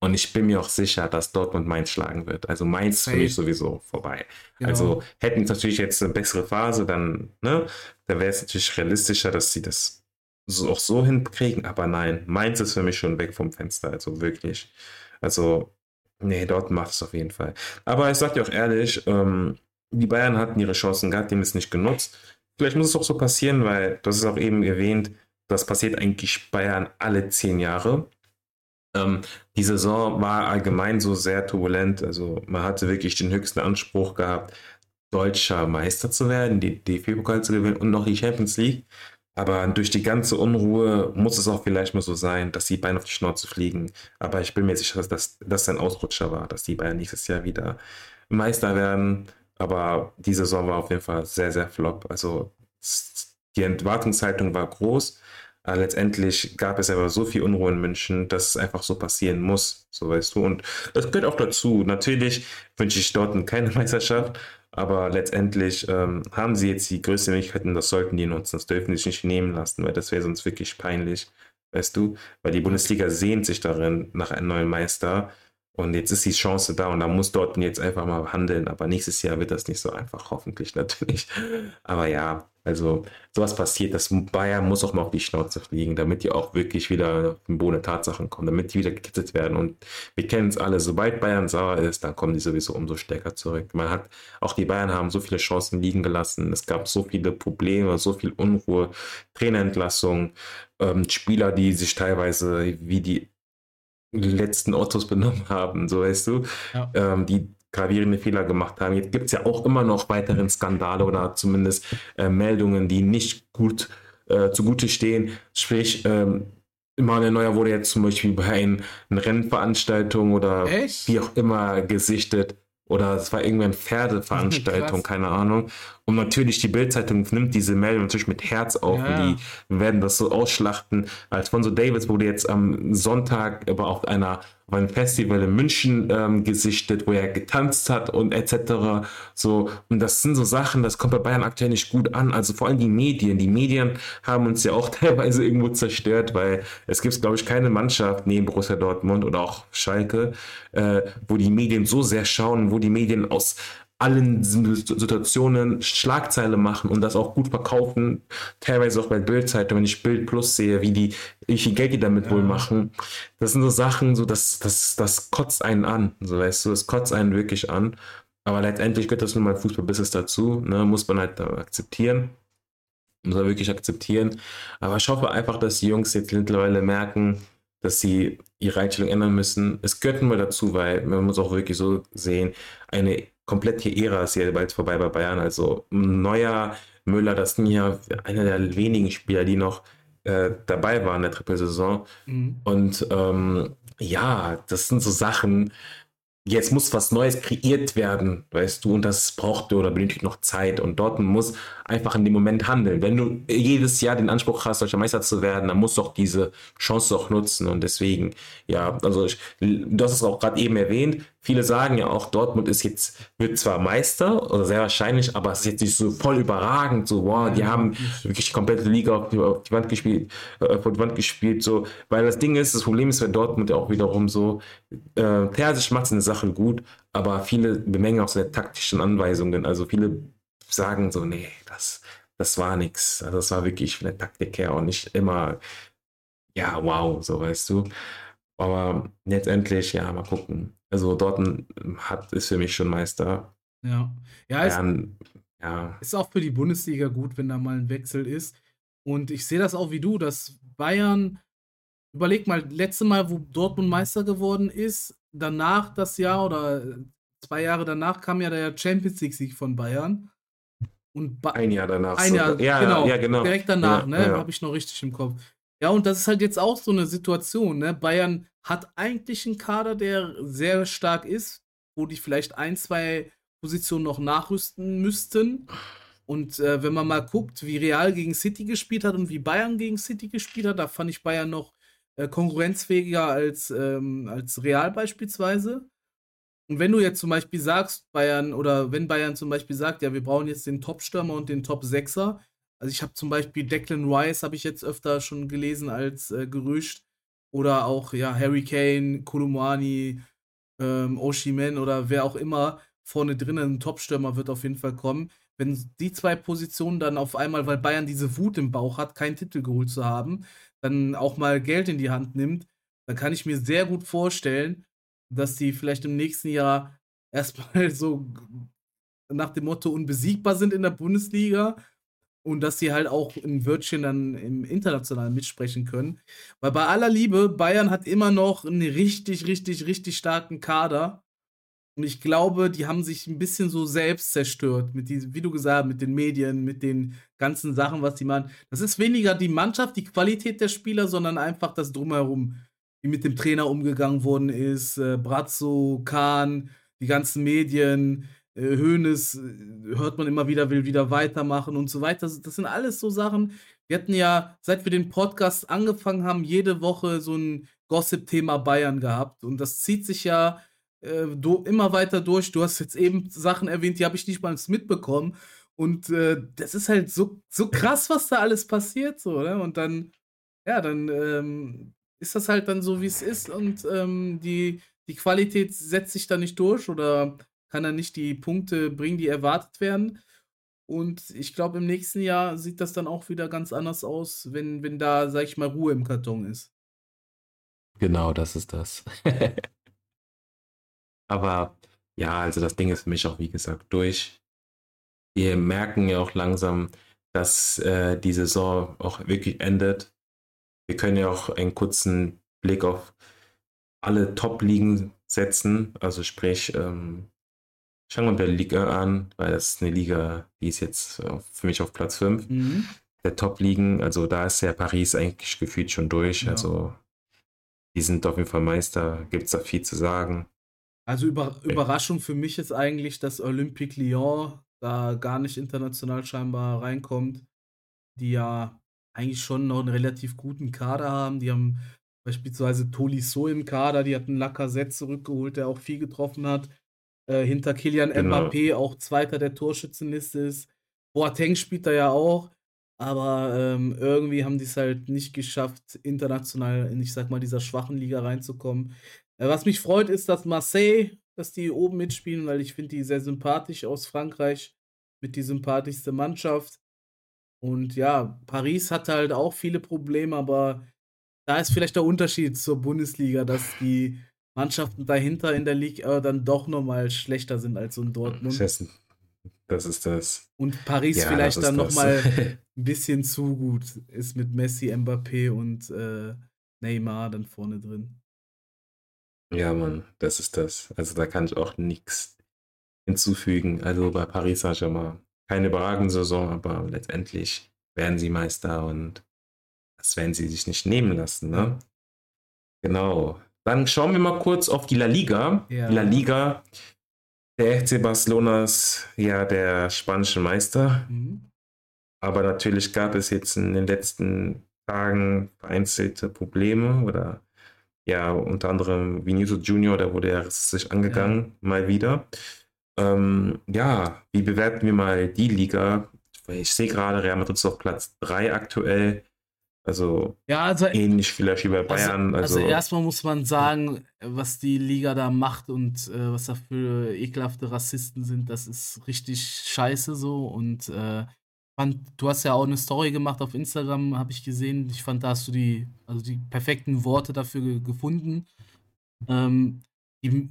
Und ich bin mir auch sicher, dass Dortmund Mainz schlagen wird. Also Mainz für mich sowieso vorbei. Genau. Also hätten natürlich jetzt eine bessere Phase, dann, ne, dann wäre es natürlich realistischer, dass sie das so, auch so hinkriegen. Aber nein, Mainz ist für mich schon weg vom Fenster. Also wirklich. Also, nee, Dortmund macht es auf jeden Fall. Aber ich sag dir auch ehrlich, ähm, die Bayern hatten ihre Chancen gehabt, die haben es nicht genutzt. Vielleicht muss es auch so passieren, weil, das ist auch eben erwähnt, das passiert eigentlich Bayern alle zehn Jahre. Ähm, die Saison war allgemein so sehr turbulent. Also man hatte wirklich den höchsten Anspruch gehabt, deutscher Meister zu werden, die DFB-Pokal zu gewinnen und noch die Champions League. Aber durch die ganze Unruhe muss es auch vielleicht mal so sein, dass die Bayern auf die Schnauze fliegen. Aber ich bin mir sicher, dass das ein Ausrutscher war, dass die Bayern nächstes Jahr wieder Meister werden. Aber die Saison war auf jeden Fall sehr, sehr flop. Also die Erwartungshaltung war groß. Aber letztendlich gab es aber so viel Unruhe in München, dass es einfach so passieren muss, so weißt du. Und es gehört auch dazu. Natürlich wünsche ich dort keine Meisterschaft, aber letztendlich ähm, haben sie jetzt die größte Möglichkeit und das sollten die nutzen. Das dürfen die sich nicht nehmen lassen, weil das wäre sonst wirklich peinlich, weißt du. Weil die Bundesliga sehnt sich darin nach einem neuen Meister Und jetzt ist die Chance da und da muss Dortmund jetzt einfach mal handeln. Aber nächstes Jahr wird das nicht so einfach, hoffentlich natürlich. Aber ja, also sowas passiert, das Bayern muss auch mal auf die Schnauze fliegen, damit die auch wirklich wieder auf den Boden der Tatsachen kommen, damit die wieder gekitzelt werden. Und wir kennen es alle, sobald Bayern sauer ist, dann kommen die sowieso umso stärker zurück. Man hat, auch die Bayern haben so viele Chancen liegen gelassen. Es gab so viele Probleme, so viel Unruhe, Trainerentlassung, ähm, Spieler, die sich teilweise wie die letzten Ottos benommen haben, so weißt du, ja. ähm, die gravierende Fehler gemacht haben. Jetzt gibt es ja auch immer noch weiteren Skandale oder zumindest äh, Meldungen, die nicht gut äh, zugute stehen. Sprich, ähm, Manuel Neuer wurde jetzt zum Beispiel bei einer Rennveranstaltung oder Echt? wie auch immer gesichtet. Oder es war irgendwann Pferdeveranstaltung, keine Ahnung. Und natürlich, die Bildzeitung nimmt diese Meldung natürlich mit Herz auf ja. und die werden das so ausschlachten. Alfonso Davis wurde jetzt am Sonntag aber auf einer auf einem Festival in München ähm, gesichtet, wo er getanzt hat und etc. So, und das sind so Sachen, das kommt bei Bayern aktuell nicht gut an. Also vor allem die Medien. Die Medien haben uns ja auch teilweise irgendwo zerstört, weil es gibt, glaube ich, keine Mannschaft neben Borussia Dortmund oder auch Schalke, äh, wo die Medien so sehr schauen, wo die Medien aus allen Situationen Schlagzeile machen und das auch gut verkaufen. Teilweise auch bei Bildzeitung, wenn ich Bild Plus sehe, wie die, wie viel Geld die damit ja. wohl machen. Das sind so Sachen, so das, das, das kotzt einen an. So weißt du, es kotzt einen wirklich an. Aber letztendlich gehört das nun mal Fußballbusiness dazu. Ne? Muss man halt akzeptieren. Muss man wirklich akzeptieren. Aber ich hoffe einfach, dass die Jungs jetzt mittlerweile merken, dass sie ihre Einstellung ändern müssen. Es gehört nur dazu, weil man muss auch wirklich so sehen, eine komplette Ära ist hier bald vorbei bei Bayern. Also neuer Müller, das sind ja einer der wenigen Spieler, die noch äh, dabei waren in der Trippelsaison. Mhm. Und ähm, ja, das sind so Sachen, jetzt muss was Neues kreiert werden, weißt du, und das braucht oder benötigt noch Zeit. Und Dortmund muss einfach in dem Moment handeln. Wenn du jedes Jahr den Anspruch hast, deutscher Meister zu werden, dann musst du auch diese Chance auch nutzen. Und deswegen, ja, also ich, du hast es auch gerade eben erwähnt, viele sagen ja auch, Dortmund ist jetzt, wird zwar Meister oder sehr wahrscheinlich, aber es ist jetzt nicht so voll überragend, so, wow, die haben wirklich die komplette Liga auf die, auf die Wand gespielt, äh, auf die Wand gespielt, so, weil das Ding ist, das Problem ist bei Dortmund ja auch wiederum so, äh, Terzic macht seine Sachen gut, aber viele bemängeln auch seine taktischen Anweisungen, also viele sagen so, nee, das, das war nichts. Also das war wirklich von der Taktik her auch nicht immer, ja, wow, so weißt du. Aber letztendlich, ja, mal gucken. Also Dortmund hat, ist für mich schon Meister. Ja. Ja, Bayern, ist, ja. ist auch für die Bundesliga gut, wenn da mal ein Wechsel ist. Und ich sehe das auch wie du, dass Bayern, überleg mal, letzte Mal, wo Dortmund Meister geworden ist, danach das Jahr oder zwei Jahre danach kam ja der Champions League-Sieg von Bayern. Und ein Jahr danach. Ein Jahr, ja, genau, ja, genau. Direkt danach, ja, ne? Ja. Habe ich noch richtig im Kopf. Ja, und das ist halt jetzt auch so eine Situation, ne? Bayern hat eigentlich einen Kader, der sehr stark ist, wo die vielleicht ein, zwei Positionen noch nachrüsten müssten. Und äh, wenn man mal guckt, wie Real gegen City gespielt hat und wie Bayern gegen City gespielt hat, da fand ich Bayern noch äh, konkurrenzfähiger als, ähm, als Real beispielsweise. Und wenn du jetzt zum Beispiel sagst, Bayern, oder wenn Bayern zum Beispiel sagt, ja, wir brauchen jetzt den Top-Stürmer und den Top-Sechser, also ich habe zum Beispiel Declan Rice, habe ich jetzt öfter schon gelesen als äh, Gerücht, oder auch, ja, Harry Kane, Kolumani, ähm, Oshimen oder wer auch immer vorne drinnen. Ein Top-Stürmer wird auf jeden Fall kommen. Wenn die zwei Positionen dann auf einmal, weil Bayern diese Wut im Bauch hat, keinen Titel geholt zu haben, dann auch mal Geld in die Hand nimmt, dann kann ich mir sehr gut vorstellen, dass die vielleicht im nächsten Jahr erstmal so nach dem Motto unbesiegbar sind in der Bundesliga und dass sie halt auch in Wörtchen dann im Internationalen mitsprechen können. Weil bei aller Liebe, Bayern hat immer noch einen richtig, richtig, richtig starken Kader. Und ich glaube, die haben sich ein bisschen so selbst zerstört, mit die, wie du gesagt hast, mit den Medien, mit den ganzen Sachen, was die machen. Das ist weniger die Mannschaft, die Qualität der Spieler, sondern einfach das Drumherum wie mit dem Trainer umgegangen worden ist, äh, Brazzo, Kahn, die ganzen Medien, äh, Hoeneß, äh, hört man immer wieder, will wieder weitermachen und so weiter. Das, das sind alles so Sachen. Wir hatten ja, seit wir den Podcast angefangen haben, jede Woche so ein Gossip-Thema Bayern gehabt. Und das zieht sich ja äh, do, immer weiter durch. Du hast jetzt eben Sachen erwähnt, die habe ich nicht mal mitbekommen. Und äh, das ist halt so, so krass, was da alles passiert. So, ne? Und dann, ja, dann ähm, ist das halt dann so, wie es ist. Und ähm, die, die Qualität setzt sich da nicht durch oder kann er nicht die Punkte bringen, die erwartet werden. Und ich glaube, im nächsten Jahr sieht das dann auch wieder ganz anders aus, wenn, wenn da, sag ich mal, Ruhe im Karton ist. Genau, das ist das. Aber ja, also das Ding ist für mich auch, wie gesagt, durch. Wir merken ja auch langsam, dass äh, die Saison auch wirklich endet. Wir können ja auch einen kurzen Blick auf alle Top-Ligen setzen. Also sprich, ähm, schauen wir uns der Liga an, weil das ist eine Liga, die ist jetzt äh, für mich auf Platz 5 mhm. der Top-Ligen. Also da ist ja Paris eigentlich gefühlt schon durch. Ja. Also die sind auf jeden Fall Meister, gibt es da viel zu sagen. Also über, Überraschung für mich ist eigentlich, dass Olympique Lyon da gar nicht international scheinbar reinkommt, die ja eigentlich schon noch einen relativ guten Kader haben. Die haben beispielsweise Tolisso im Kader, die hatten Lacazette zurückgeholt, der auch viel getroffen hat. Äh, hinter Kilian genau. Mbappé auch Zweiter der Torschützenliste ist. Boateng spielt da ja auch, aber ähm, irgendwie haben die es halt nicht geschafft, international in, ich sag mal, dieser schwachen Liga reinzukommen. Äh, was mich freut, ist, dass Marseille, dass die oben mitspielen, weil ich finde die sehr sympathisch aus Frankreich, mit die sympathischste Mannschaft. Und ja, Paris hat halt auch viele Probleme, aber da ist vielleicht der Unterschied zur Bundesliga, dass die Mannschaften dahinter in der Liga dann doch nochmal schlechter sind als so ein Dortmund. Das ist das. Und Paris ja, vielleicht dann nochmal ein bisschen zu gut ist mit Messi, Mbappé und äh, Neymar dann vorne drin. Ja, Mann, das ist das. Also da kann ich auch nichts hinzufügen. Also bei Paris Saint-Germain keine überragende Saison, aber letztendlich werden sie Meister und das werden sie sich nicht nehmen lassen. Ne? Genau. Dann schauen wir mal kurz auf die La Liga. Ja. Die La Liga, der FC Barcelona ist ja der spanische Meister. Mhm. Aber natürlich gab es jetzt in den letzten Tagen vereinzelte Probleme oder ja, unter anderem Vinicius Junior, der wurde ja sich angegangen, ja. mal wieder. Ähm, ja, wie bewerten wir mal die Liga? Ich sehe gerade, Real Madrid ist auf Platz 3 aktuell. Also, ja, also ähnlich vielleicht wie bei also, Bayern. Also, also, also erstmal muss man sagen, was die Liga da macht und äh, was da für ekelhafte Rassisten sind, das ist richtig scheiße so. Und äh, fand, du hast ja auch eine Story gemacht auf Instagram, habe ich gesehen. Ich fand, da hast du die, also die perfekten Worte dafür ge gefunden. Ähm, die,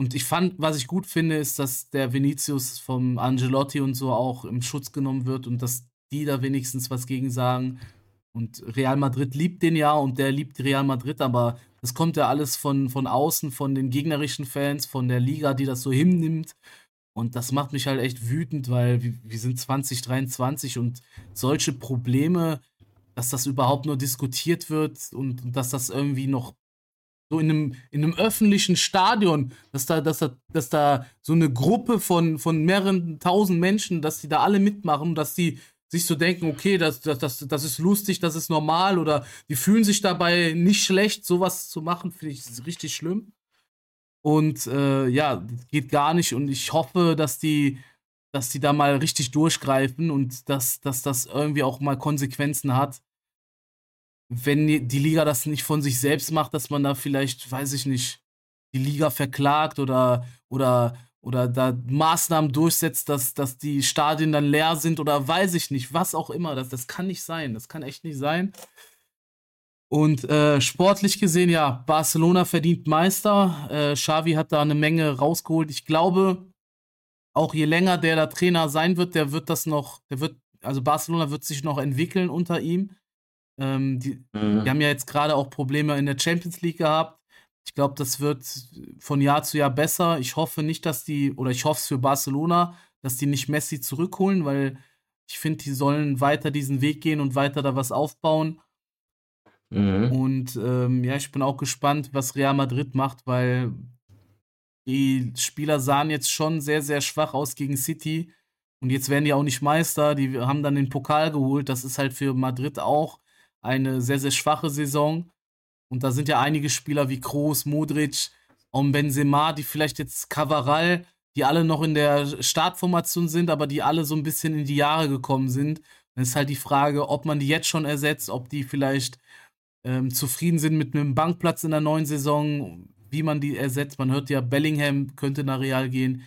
und ich fand, was ich gut finde, ist, dass der Vinicius vom Angelotti und so auch im Schutz genommen wird und dass die da wenigstens was gegen sagen. Und Real Madrid liebt den ja und der liebt Real Madrid, aber das kommt ja alles von, von außen, von den gegnerischen Fans, von der Liga, die das so hinnimmt. Und das macht mich halt echt wütend, weil wir, sind 2023 und solche Probleme, dass das überhaupt nur diskutiert wird und, und dass das irgendwie noch so in einem, in einem öffentlichen Stadion, dass da, dass da, dass da so eine Gruppe von, von mehreren tausend Menschen, dass die da alle mitmachen, dass die sich so denken, okay, das, das, das, das ist lustig, das ist normal oder die fühlen sich dabei nicht schlecht, sowas zu machen, finde ich richtig schlimm. Und äh, ja, geht gar nicht. Und ich hoffe, dass die, dass die da mal richtig durchgreifen und dass, dass das irgendwie auch mal Konsequenzen hat. Wenn die Liga das nicht von sich selbst macht, dass man da vielleicht, weiß ich nicht, die Liga verklagt oder, oder, oder da Maßnahmen durchsetzt, dass, dass die Stadien dann leer sind oder weiß ich nicht, was auch immer. Das, das kann nicht sein. Das kann echt nicht sein. Und äh, sportlich gesehen, ja, Barcelona verdient Meister. Äh, Xavi hat da eine Menge rausgeholt. Ich glaube, auch je länger der da Trainer sein wird, der wird das noch, der wird, also Barcelona wird sich noch entwickeln unter ihm. Ähm, die, mhm. die haben ja jetzt gerade auch Probleme in der Champions League gehabt. Ich glaube, das wird von Jahr zu Jahr besser. Ich hoffe nicht, dass die, oder ich hoffe es für Barcelona, dass die nicht Messi zurückholen, weil ich finde, die sollen weiter diesen Weg gehen und weiter da was aufbauen. Mhm. Und ähm, ja, ich bin auch gespannt, was Real Madrid macht, weil die Spieler sahen jetzt schon sehr, sehr schwach aus gegen City. Und jetzt werden die auch nicht Meister. Die haben dann den Pokal geholt. Das ist halt für Madrid auch eine sehr, sehr schwache Saison. Und da sind ja einige Spieler wie Kroos, Modric und Benzema, die vielleicht jetzt Cavaral, die alle noch in der Startformation sind, aber die alle so ein bisschen in die Jahre gekommen sind. Dann ist halt die Frage, ob man die jetzt schon ersetzt, ob die vielleicht ähm, zufrieden sind mit einem Bankplatz in der neuen Saison. wie man die ersetzt. Man hört ja, Bellingham könnte nach Real gehen.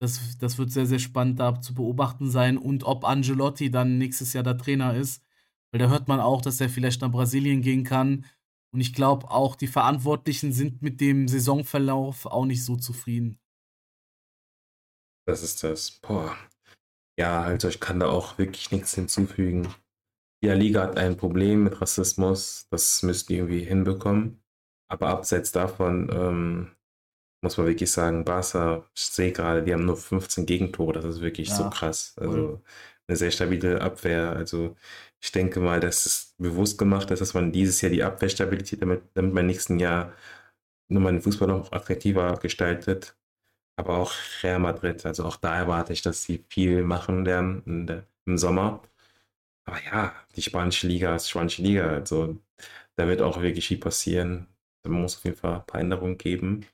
Das, das wird sehr, sehr spannend da zu beobachten sein. Und ob Angelotti dann nächstes Jahr der Trainer ist. Weil da hört man auch, dass er vielleicht nach Brasilien gehen kann. Und ich glaube auch, die Verantwortlichen sind mit dem Saisonverlauf auch nicht so zufrieden. Das ist das. Boah. Ja, also ich kann da auch wirklich nichts hinzufügen. Die Liga hat ein Problem mit Rassismus. Das müsst ihr irgendwie hinbekommen. Aber abseits davon ähm, muss man wirklich sagen, Barca, ich sehe gerade, die haben nur 15 Gegentore. Das ist wirklich ja, so krass. Also cool. Eine sehr stabile Abwehr. Also ich denke mal, dass es bewusst gemacht ist, dass man dieses Jahr die Abwehrstabilität, damit, damit man nächsten Jahr nur mal den Fußball noch attraktiver gestaltet. Aber auch Real Madrid, also auch da erwarte ich, dass sie viel machen werden der, im Sommer. Aber ja, die spanische Liga ist spanische Liga. Also da wird auch wirklich viel passieren. Da muss auf jeden Fall ein paar Änderungen geben.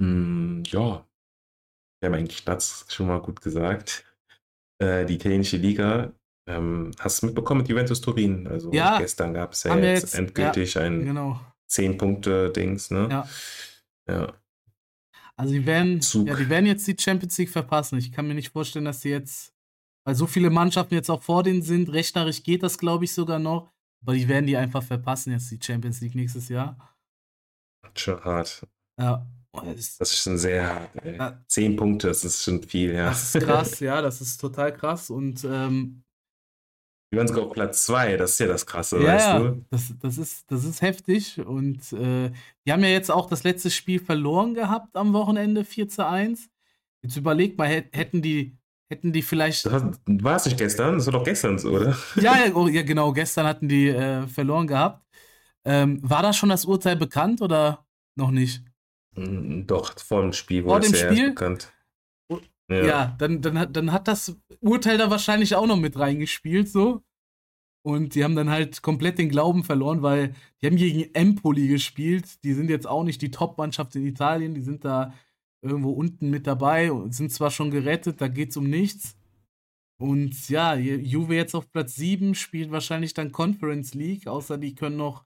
Hm, ja, wir haben eigentlich das schon mal gut gesagt. Äh, die italienische Liga, ähm, hast du mitbekommen mit Juventus Turin? Also ja, gestern gab es ja jetzt, jetzt, endgültig ja, ein genau. 10-Punkte-Dings, ne? Ja. ja. Also die werden, ja, die werden jetzt die Champions League verpassen. Ich kann mir nicht vorstellen, dass sie jetzt, weil so viele Mannschaften jetzt auch vor denen sind, rechnerisch geht das, glaube ich, sogar noch. Aber die werden die einfach verpassen, jetzt die Champions League nächstes Jahr. Schon hart. Ja. Das, das ist schon sehr hart. Ja. Zehn Punkte, das ist schon viel, ja. Das ist krass, ja, das ist total krass. Und ähm, die waren sogar auf Platz 2, das ist ja das Krasse, ja, weißt du? Das, das, ist, das ist heftig. Und äh, die haben ja jetzt auch das letzte Spiel verloren gehabt am Wochenende, 4 zu 1. Jetzt überleg mal, hätten die, hätten die vielleicht. war es nicht gestern? Das war doch gestern so, oder? Ja, ja, oh, ja genau, gestern hatten die äh, verloren gehabt. Ähm, war da schon das Urteil bekannt oder noch nicht? Doch, vor dem Spiel wurde es ja Spiel? bekannt. Ja, ja dann, dann, hat, dann hat das Urteil da wahrscheinlich auch noch mit reingespielt, so. Und die haben dann halt komplett den Glauben verloren, weil die haben gegen Empoli gespielt. Die sind jetzt auch nicht die Top-Mannschaft in Italien. Die sind da irgendwo unten mit dabei und sind zwar schon gerettet, da geht es um nichts. Und ja, Juve jetzt auf Platz 7 spielt wahrscheinlich dann Conference League, außer die können noch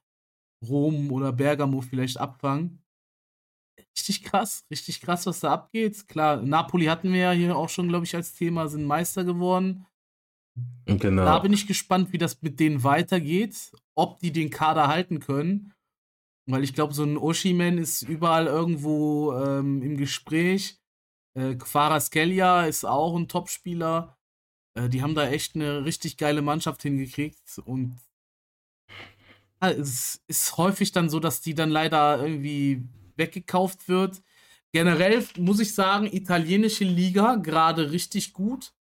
Rom oder Bergamo vielleicht abfangen richtig krass, richtig krass, was da abgeht. Klar, Napoli hatten wir ja hier auch schon, glaube ich, als Thema, sind Meister geworden. Genau. Da bin ich gespannt, wie das mit denen weitergeht, ob die den Kader halten können. Weil ich glaube, so ein Oshiman ist überall irgendwo ähm, im Gespräch. Äh, Skelia ist auch ein Topspieler. Äh, die haben da echt eine richtig geile Mannschaft hingekriegt. Und ja, es ist häufig dann so, dass die dann leider irgendwie weggekauft wird. Generell muss ich sagen, italienische Liga gerade richtig gut.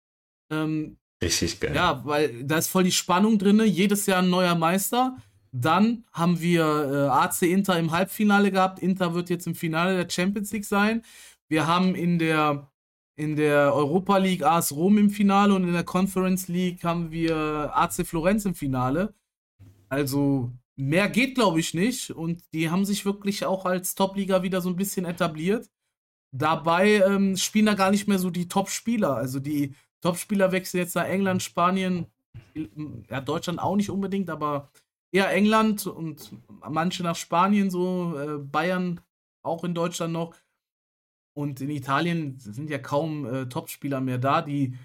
Ähm, richtig geil. Ja, weil da ist voll die Spannung drin. Jedes Jahr ein neuer Meister. Dann haben wir äh, AC Inter im Halbfinale gehabt. Inter wird jetzt im Finale der Champions League sein. Wir haben in der, in der Europa League AS Rom im Finale und in der Conference League haben wir AC Florenz im Finale. Also mehr geht, glaube ich, nicht. Und die haben sich wirklich auch als Top-Liga wieder so ein bisschen etabliert. Dabei ähm, spielen da gar nicht mehr so die Top-Spieler. Also die Top-Spieler wechseln jetzt nach England, Spanien, ja, Deutschland auch nicht unbedingt, aber eher England und manche nach Spanien, so äh, Bayern auch in Deutschland noch. Und in Italien sind ja kaum äh, Top-Spieler mehr da. Die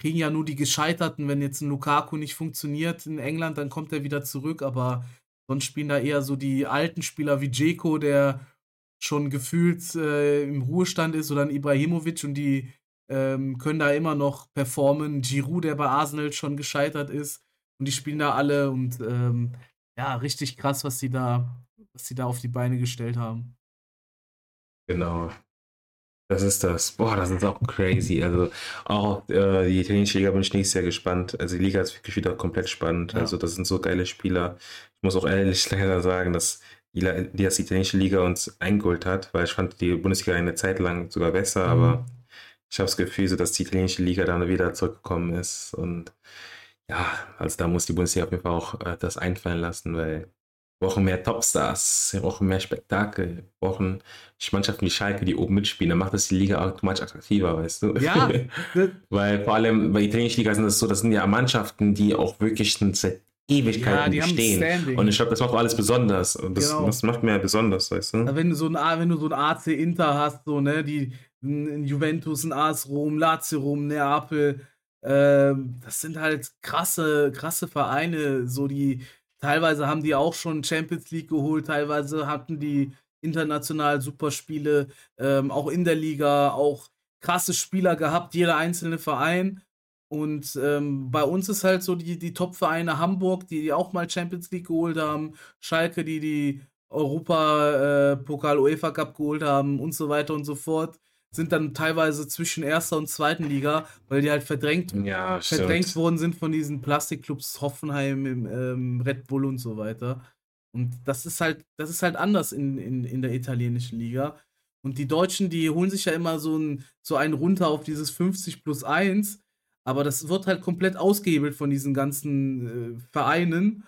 kriegen ja nur die Gescheiterten. Wenn jetzt ein Lukaku nicht funktioniert in England, dann kommt er wieder zurück. Aber Sonst spielen da eher so die alten Spieler wie Jeko, der schon gefühlt äh, im Ruhestand ist, oder ein Ibrahimovic und die ähm, können da immer noch performen. Giroud, der bei Arsenal schon gescheitert ist und die spielen da alle und ähm, ja, richtig krass, was sie da, was sie da auf die Beine gestellt haben. Genau. Das ist das. Boah, das ist auch crazy. Also auch äh, die italienische Liga bin ich nächstes Jahr gespannt. Also die Liga ist wirklich wieder komplett spannend. Ja. Also das sind so geile Spieler. Ich muss auch ehrlich leider sagen, dass die, die italienische Liga uns eingeholt hat, weil ich fand die Bundesliga eine Zeit lang sogar besser, mhm. aber ich habe das Gefühl, so dass die italienische Liga dann wieder zurückgekommen ist. Und ja, also da muss die Bundesliga auf jeden Fall auch äh, das einfallen lassen, weil wir brauchen mehr Topstars, wir brauchen mehr Spektakel, wir brauchen Mannschaften wie Schalke, die oben mitspielen. Dann macht das die Liga automatisch attraktiver, weißt du? Ja. Weil vor allem bei italienischer Liga sind das so, das sind ja Mannschaften, die auch wirklich seit Ewigkeiten ja, bestehen. Und ich glaube, das macht alles besonders. Und das, genau. das macht mir besonders, weißt du? Wenn du so ein, wenn du so ein AC Inter hast, so, ne, die ein Juventus, ein AS Rom, Lazio Rom, Neapel, äh, das sind halt krasse, krasse Vereine, so die teilweise haben die auch schon Champions League geholt, teilweise hatten die international Superspiele, ähm, auch in der Liga, auch krasse Spieler gehabt, jeder einzelne Verein. Und ähm, bei uns ist halt so die, die Top-Vereine Hamburg, die, die auch mal Champions League geholt haben, Schalke, die die Europa-Pokal äh, UEFA Cup geholt haben und so weiter und so fort, sind dann teilweise zwischen erster und zweiten Liga, weil die halt verdrängt, ja, verdrängt worden sind von diesen Plastikclubs Hoffenheim, im, ähm, Red Bull und so weiter. Und das ist halt, das ist halt anders in, in, in der italienischen Liga. Und die Deutschen, die holen sich ja immer so, ein, so einen runter auf dieses 50 plus 1 aber das wird halt komplett ausgehebelt von diesen ganzen äh, Vereinen.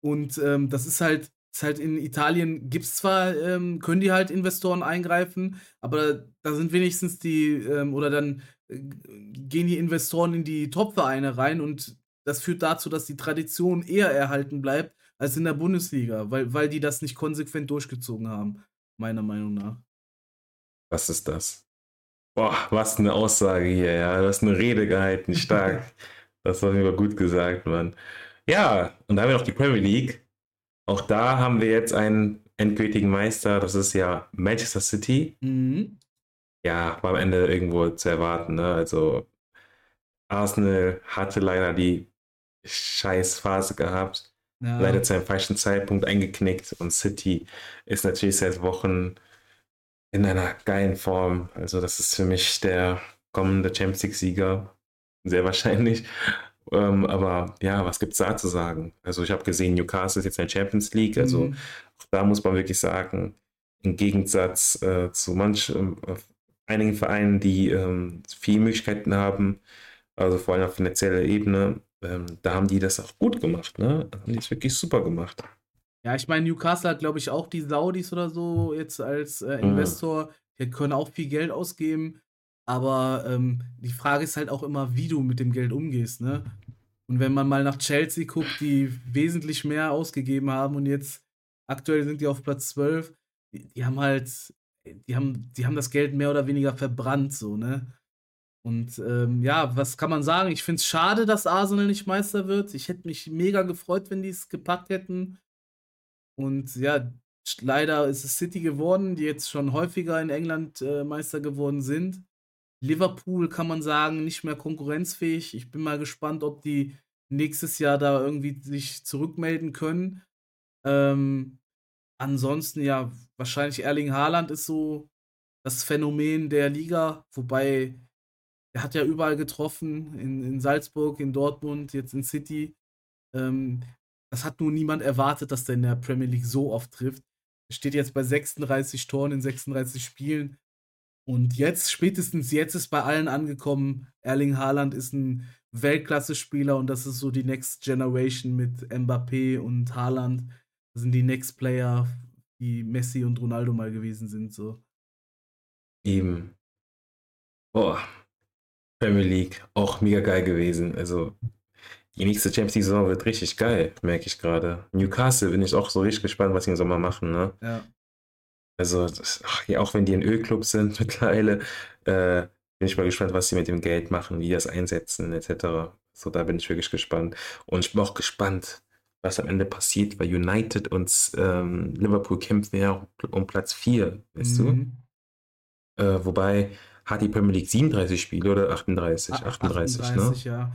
Und ähm, das ist halt, ist halt in Italien gibt es zwar, ähm, können die halt Investoren eingreifen, aber da sind wenigstens die, ähm, oder dann äh, gehen die Investoren in die Top-Vereine rein und das führt dazu, dass die Tradition eher erhalten bleibt als in der Bundesliga, weil, weil die das nicht konsequent durchgezogen haben, meiner Meinung nach. Was ist das? Boah, was eine Aussage hier, ja. Du hast eine Rede gehalten, stark. das war mir gut gesagt, Mann. Ja, und da haben wir noch die Premier League. Auch da haben wir jetzt einen endgültigen Meister, das ist ja Manchester City. Mhm. Ja, war am Ende irgendwo zu erwarten, ne? Also Arsenal hatte leider die Scheißphase gehabt. Ja. Leider zu einem falschen Zeitpunkt eingeknickt und City ist natürlich seit Wochen in einer geilen Form. Also das ist für mich der kommende Champions League-Sieger, sehr wahrscheinlich. Ähm, aber ja, was gibt es da zu sagen? Also ich habe gesehen, Newcastle ist jetzt in der Champions League. Also mhm. da muss man wirklich sagen, im Gegensatz äh, zu manchen, äh, einigen Vereinen, die ähm, viele Möglichkeiten haben, also vor allem auf finanzieller Ebene, ähm, da haben die das auch gut gemacht. Ne? Haben die es wirklich super gemacht. Ja, ich meine, Newcastle hat, glaube ich, auch die Saudis oder so jetzt als äh, mhm. Investor. Mhm. Die können auch viel Geld ausgeben. Aber ähm, die Frage ist halt auch immer, wie du mit dem Geld umgehst, ne? Und wenn man mal nach Chelsea guckt, die wesentlich mehr ausgegeben haben und jetzt aktuell sind die auf Platz 12, die, die haben halt, die haben, die haben das Geld mehr oder weniger verbrannt, so, ne? Und ähm, ja, was kann man sagen? Ich finde es schade, dass Arsenal nicht Meister wird. Ich hätte mich mega gefreut, wenn die es gepackt hätten. Und ja, leider ist es City geworden, die jetzt schon häufiger in England äh, Meister geworden sind. Liverpool kann man sagen, nicht mehr konkurrenzfähig. Ich bin mal gespannt, ob die nächstes Jahr da irgendwie sich zurückmelden können. Ähm, ansonsten ja, wahrscheinlich Erling Haaland ist so das Phänomen der Liga, wobei er hat ja überall getroffen, in, in Salzburg, in Dortmund, jetzt in City. Ähm, das hat nur niemand erwartet, dass der in der Premier League so oft trifft. Er steht jetzt bei 36 Toren in 36 Spielen. Und jetzt, spätestens jetzt ist bei allen angekommen, Erling Haaland ist ein Weltklasse-Spieler und das ist so die Next Generation mit Mbappé und Haaland. Das sind die Next Player, die Messi und Ronaldo mal gewesen sind. So. Eben. Boah. Premier League, auch mega geil gewesen. Also die nächste Champions League-Saison wird richtig geil, merke ich gerade. Newcastle bin ich auch so richtig gespannt, was sie im Sommer machen. Ne? Ja. Also, das, ach, ja, auch wenn die ein Ölclub sind mittlerweile, äh, bin ich mal gespannt, was sie mit dem Geld machen, wie das einsetzen, etc. So, da bin ich wirklich gespannt. Und ich bin auch gespannt, was am Ende passiert, weil United und ähm, Liverpool kämpfen ja um Platz 4, weißt mhm. du? Äh, wobei hat die Premier League 37 Spiele oder 38? 38, 38 ne? ja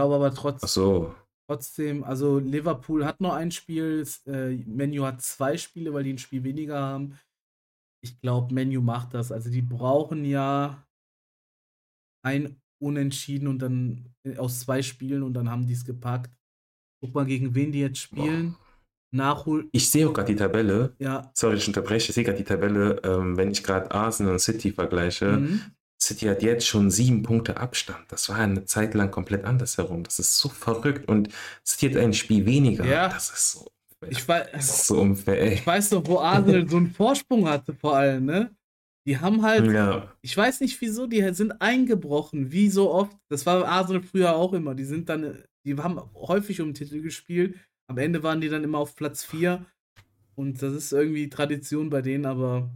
glaube aber trotzdem. so. Trotzdem, also Liverpool hat nur ein Spiel, äh, Menu hat zwei Spiele, weil die ein Spiel weniger haben. Ich glaube, Menu macht das. Also die brauchen ja ein Unentschieden und dann äh, aus zwei Spielen und dann haben die es gepackt. Guck mal, gegen wen die jetzt spielen. Boah. Nachhol. Ich sehe auch gerade die Tabelle. Ja. Sorry, ich unterbreche. Ich sehe gerade die Tabelle, ähm, wenn ich gerade Arsenal und City vergleiche. Mhm. City hat jetzt schon sieben Punkte Abstand. Das war eine Zeit lang komplett andersherum. Das ist so verrückt. Und City hat ein Spiel weniger. Ja. Das ist so unfair. Ich weiß, das ist so unfair. Ich weiß doch, wo Arsenal so einen Vorsprung hatte, vor allem, ne? Die haben halt, ja. ich weiß nicht wieso, die sind eingebrochen, wie so oft. Das war Arsenal früher auch immer. Die sind dann die haben häufig um Titel gespielt. Am Ende waren die dann immer auf Platz 4. Und das ist irgendwie Tradition bei denen, aber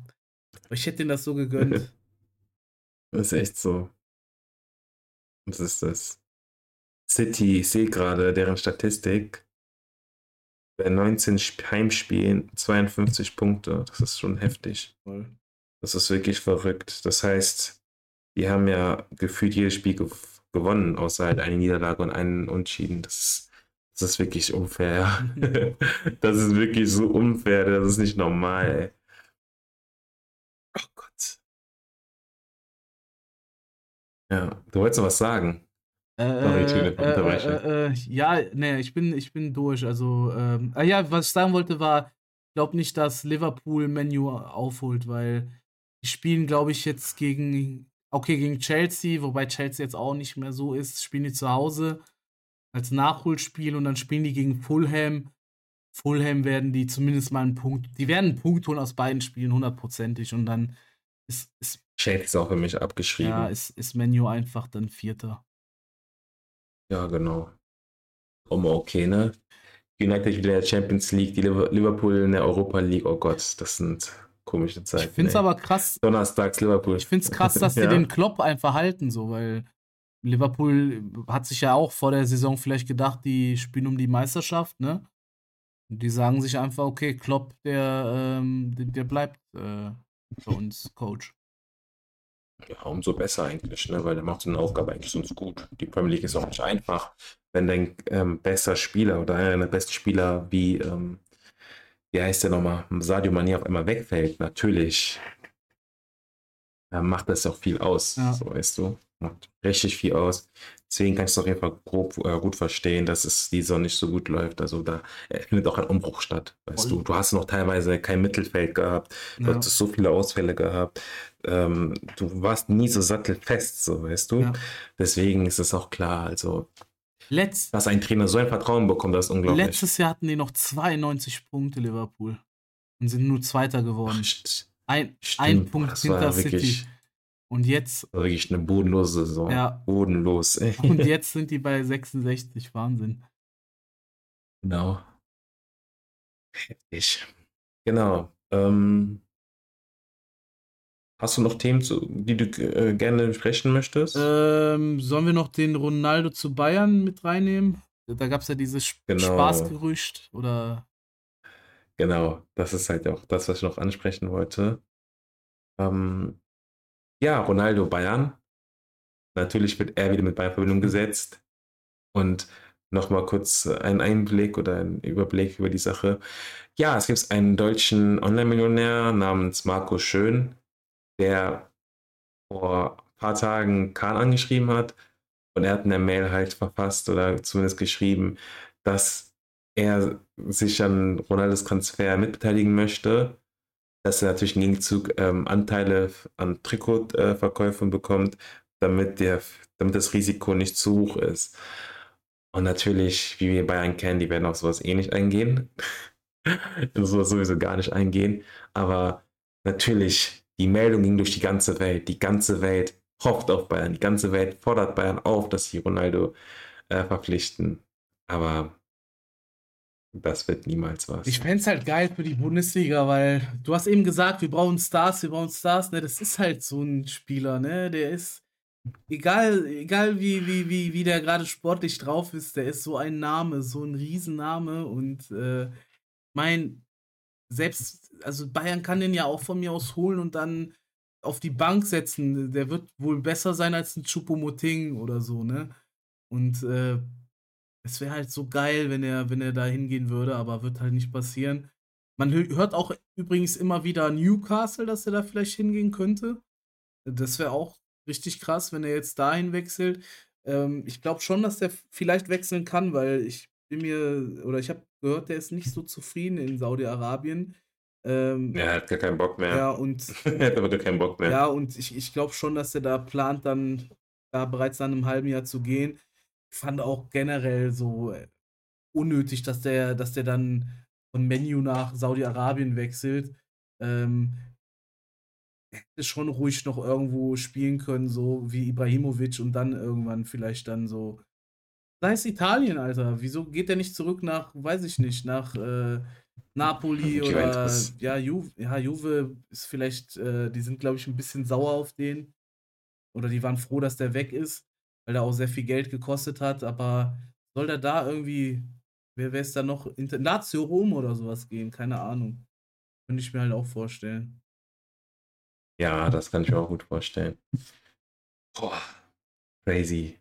ich hätte denen das so gegönnt. das ist echt so. Was ist das? City, ich sehe gerade deren Statistik. Bei 19 Heimspielen 52 Punkte. Das ist schon heftig. Das ist wirklich verrückt. Das heißt, die haben ja gefühlt jedes Spiel ge gewonnen, außer halt eine Niederlage und einen Untschieden. Das ist, das ist wirklich unfair. das ist wirklich so unfair. Das ist nicht normal. Oh Gott. Ja, du wolltest noch was sagen. Äh, Sorry, äh, äh, äh, ja, nee, ich bin, ich bin durch. Also, ähm, ah ja, was ich sagen wollte war, ich glaube nicht, dass Liverpool Menu aufholt, weil die spielen, glaube ich, jetzt gegen, okay, gegen Chelsea, wobei Chelsea jetzt auch nicht mehr so ist, spielen die zu Hause als Nachholspiel und dann spielen die gegen Fulham. Fulham werden die zumindest mal einen Punkt, die werden einen Punkt holen aus beiden Spielen, hundertprozentig und dann ist, ist Chelsea ist auch für mich abgeschrieben. Ja, ist, ist Menu einfach dann Vierter. Ja, genau. Immer okay, ne? United wieder in der Champions League, die Liverpool in der Europa League. Oh Gott, das sind komische Zeiten. Ich finde es aber krass. Donnerstags Liverpool. Ich finde es krass, dass ja. die den Klopp einfach halten, so, weil Liverpool hat sich ja auch vor der Saison vielleicht gedacht, die spielen um die Meisterschaft, ne? Und die sagen sich einfach, okay, Klopp, der, ähm, der, der bleibt äh, bei uns Coach. Ja, umso besser eigentlich, ne? weil der macht seine Aufgabe eigentlich sonst gut. Die Premier League ist auch nicht einfach. Wenn dein ähm, bester Spieler oder einer der besten Spieler wie, ähm, wie heißt der nochmal, Sadio Mani auf einmal wegfällt, natürlich äh, macht das auch viel aus, ja. so weißt du. Macht richtig viel aus. Deswegen kannst du auf jeden Fall grob, äh, gut verstehen, dass es die Saison nicht so gut läuft. Also da äh, findet auch ein Umbruch statt, weißt Voll. du. Du hast noch teilweise kein Mittelfeld gehabt, du ja. hattest so viele Ausfälle gehabt. Ähm, du warst nie so sattelfest, so weißt du. Ja. Deswegen ist es auch klar, also Letz dass ein Trainer so ein Vertrauen bekommt, das ist unglaublich. Letztes Jahr hatten die noch 92 Punkte, Liverpool. Und sind nur Zweiter geworden. Ach, ein, ein Punkt hinter City. Und jetzt. Wirklich eine bodenlose Saison. Ja. Bodenlos. Ey. Und jetzt sind die bei 66. Wahnsinn. Genau. Heftig. Genau. Ähm, hast du noch Themen, zu, die du äh, gerne besprechen möchtest? Ähm, sollen wir noch den Ronaldo zu Bayern mit reinnehmen? Da gab es ja dieses genau. Spaßgerücht oder. Genau, das ist halt auch das, was ich noch ansprechen wollte. Ähm, ja, Ronaldo Bayern. Natürlich wird er wieder mit Bayern Verbindung gesetzt. Und nochmal kurz ein Einblick oder ein Überblick über die Sache. Ja, es gibt einen deutschen Online-Millionär namens Marco Schön, der vor ein paar Tagen Kahn angeschrieben hat und er hat in der Mail halt verfasst oder zumindest geschrieben, dass er sich an Ronaldos Transfer mitbeteiligen möchte dass er natürlich im Gegenzug ähm, Anteile an Trikotverkäufen äh, bekommt, damit, der, damit das Risiko nicht zu hoch ist. Und natürlich, wie wir Bayern kennen, die werden auf sowas eh nicht eingehen. sowas sowieso gar nicht eingehen. Aber natürlich, die Meldung ging durch die ganze Welt. Die ganze Welt hofft auf Bayern. Die ganze Welt fordert Bayern auf, dass sie Ronaldo äh, verpflichten. Aber das wird niemals was. Ich fände es halt geil für die Bundesliga, weil du hast eben gesagt, wir brauchen Stars, wir brauchen Stars. Ne? Das ist halt so ein Spieler, ne? Der ist, egal, egal wie, wie, wie, wie der gerade sportlich drauf ist, der ist so ein Name, so ein Riesenname. Und äh, mein, selbst, also Bayern kann den ja auch von mir aus holen und dann auf die Bank setzen. Der wird wohl besser sein als ein Chupomoting oder so, ne? Und äh, es wäre halt so geil, wenn er, wenn er da hingehen würde, aber wird halt nicht passieren. Man hört auch übrigens immer wieder Newcastle, dass er da vielleicht hingehen könnte. Das wäre auch richtig krass, wenn er jetzt dahin wechselt. Ähm, ich glaube schon, dass der vielleicht wechseln kann, weil ich bin mir, oder ich habe gehört, der ist nicht so zufrieden in Saudi-Arabien. Ähm, er hat gar keinen Bock mehr. Ja, und. er hat aber gar keinen Bock mehr. Ja, und ich, ich glaube schon, dass er da plant, dann da bereits nach einem halben Jahr zu gehen fand auch generell so äh, unnötig, dass der, dass der dann von Menu nach Saudi-Arabien wechselt. Ähm, hätte schon ruhig noch irgendwo spielen können, so wie Ibrahimovic und dann irgendwann vielleicht dann so Da ist Italien, Alter. Wieso geht der nicht zurück nach, weiß ich nicht, nach äh, Napoli oder ja, Juve, ja, Juve ist vielleicht, äh, die sind, glaube ich, ein bisschen sauer auf den. Oder die waren froh, dass der weg ist, weil er auch sehr viel Geld gekostet hat. Aber soll der da irgendwie, wer wäre es da noch, Lazio Rom oder sowas gehen? Keine Ahnung. Könnte ich mir halt auch vorstellen. Ja, das kann ich mir auch gut vorstellen. Boah, crazy.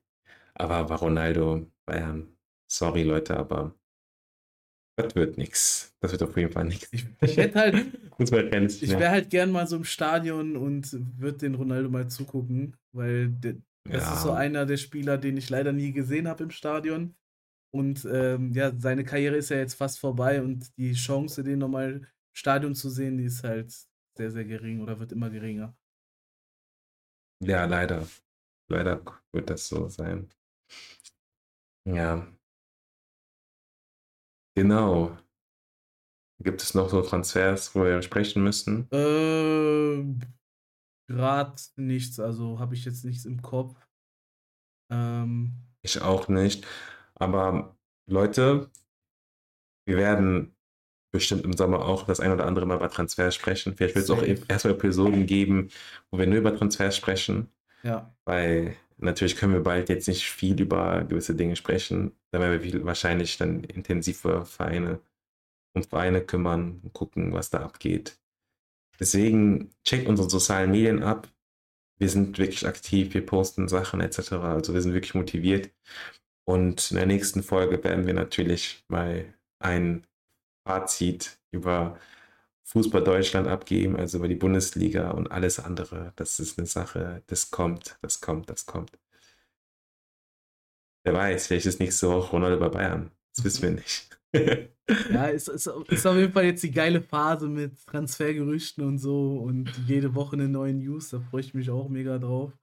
Aber war Ronaldo Bayern. Sorry, Leute, aber das wird nichts. Das wird auf jeden Fall nichts. Ich, ich hätte halt. ich wäre halt gern mal so im Stadion und würde den Ronaldo mal zugucken, weil der, das ja. ist so einer der Spieler, den ich leider nie gesehen habe im Stadion. Und ähm, ja, seine Karriere ist ja jetzt fast vorbei und die Chance, den nochmal im Stadion zu sehen, die ist halt sehr, sehr gering oder wird immer geringer. Ja, leider. Leider wird das so sein. Ja. Genau. Gibt es noch so Transfers, wo wir sprechen müssen? Äh, Gerade nichts, also habe ich jetzt nichts im Kopf. Ähm, ich auch nicht. Aber Leute, wir werden bestimmt im Sommer auch das ein oder andere Mal über Transfers sprechen. Vielleicht wird es auch erstmal Episoden geben, wo wir nur über Transfers sprechen. Ja. Weil natürlich können wir bald jetzt nicht viel über gewisse Dinge sprechen. Da werden wir wahrscheinlich dann intensiver Vereine um Vereine kümmern und gucken, was da abgeht. Deswegen checkt unsere sozialen Medien ab. Wir sind wirklich aktiv, wir posten Sachen etc. Also wir sind wirklich motiviert. Und in der nächsten Folge werden wir natürlich mal ein Fazit über Fußball Deutschland abgeben, also über die Bundesliga und alles andere. Das ist eine Sache, das kommt, das kommt, das kommt. Wer weiß, vielleicht ist nächste Woche Ronaldo bei Bayern. Das wissen wir nicht. Ja, ist, ist, ist auf jeden Fall jetzt die geile Phase mit Transfergerüchten und so und jede Woche eine neue News. Da freue ich mich auch mega drauf.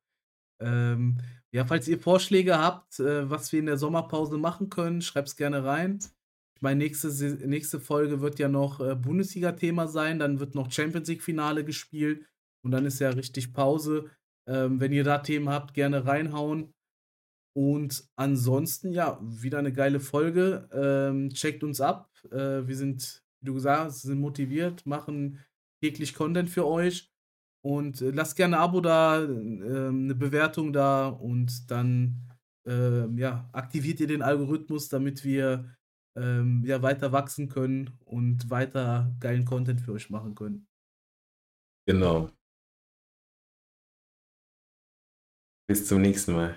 Ähm, ja, falls ihr Vorschläge habt, äh, was wir in der Sommerpause machen können, schreibt es gerne rein. Meine nächste, nächste Folge wird ja noch äh, Bundesliga-Thema sein, dann wird noch Champions League-Finale gespielt und dann ist ja richtig Pause. Ähm, wenn ihr da Themen habt, gerne reinhauen. Und ansonsten, ja, wieder eine geile Folge. Ähm, checkt uns ab. Äh, wir sind, wie du gesagt hast, sind motiviert, machen täglich Content für euch. Und äh, lasst gerne ein Abo da, äh, eine Bewertung da und dann ähm, ja, aktiviert ihr den Algorithmus, damit wir ähm, ja, weiter wachsen können und weiter geilen Content für euch machen können. Genau. Bis zum nächsten Mal.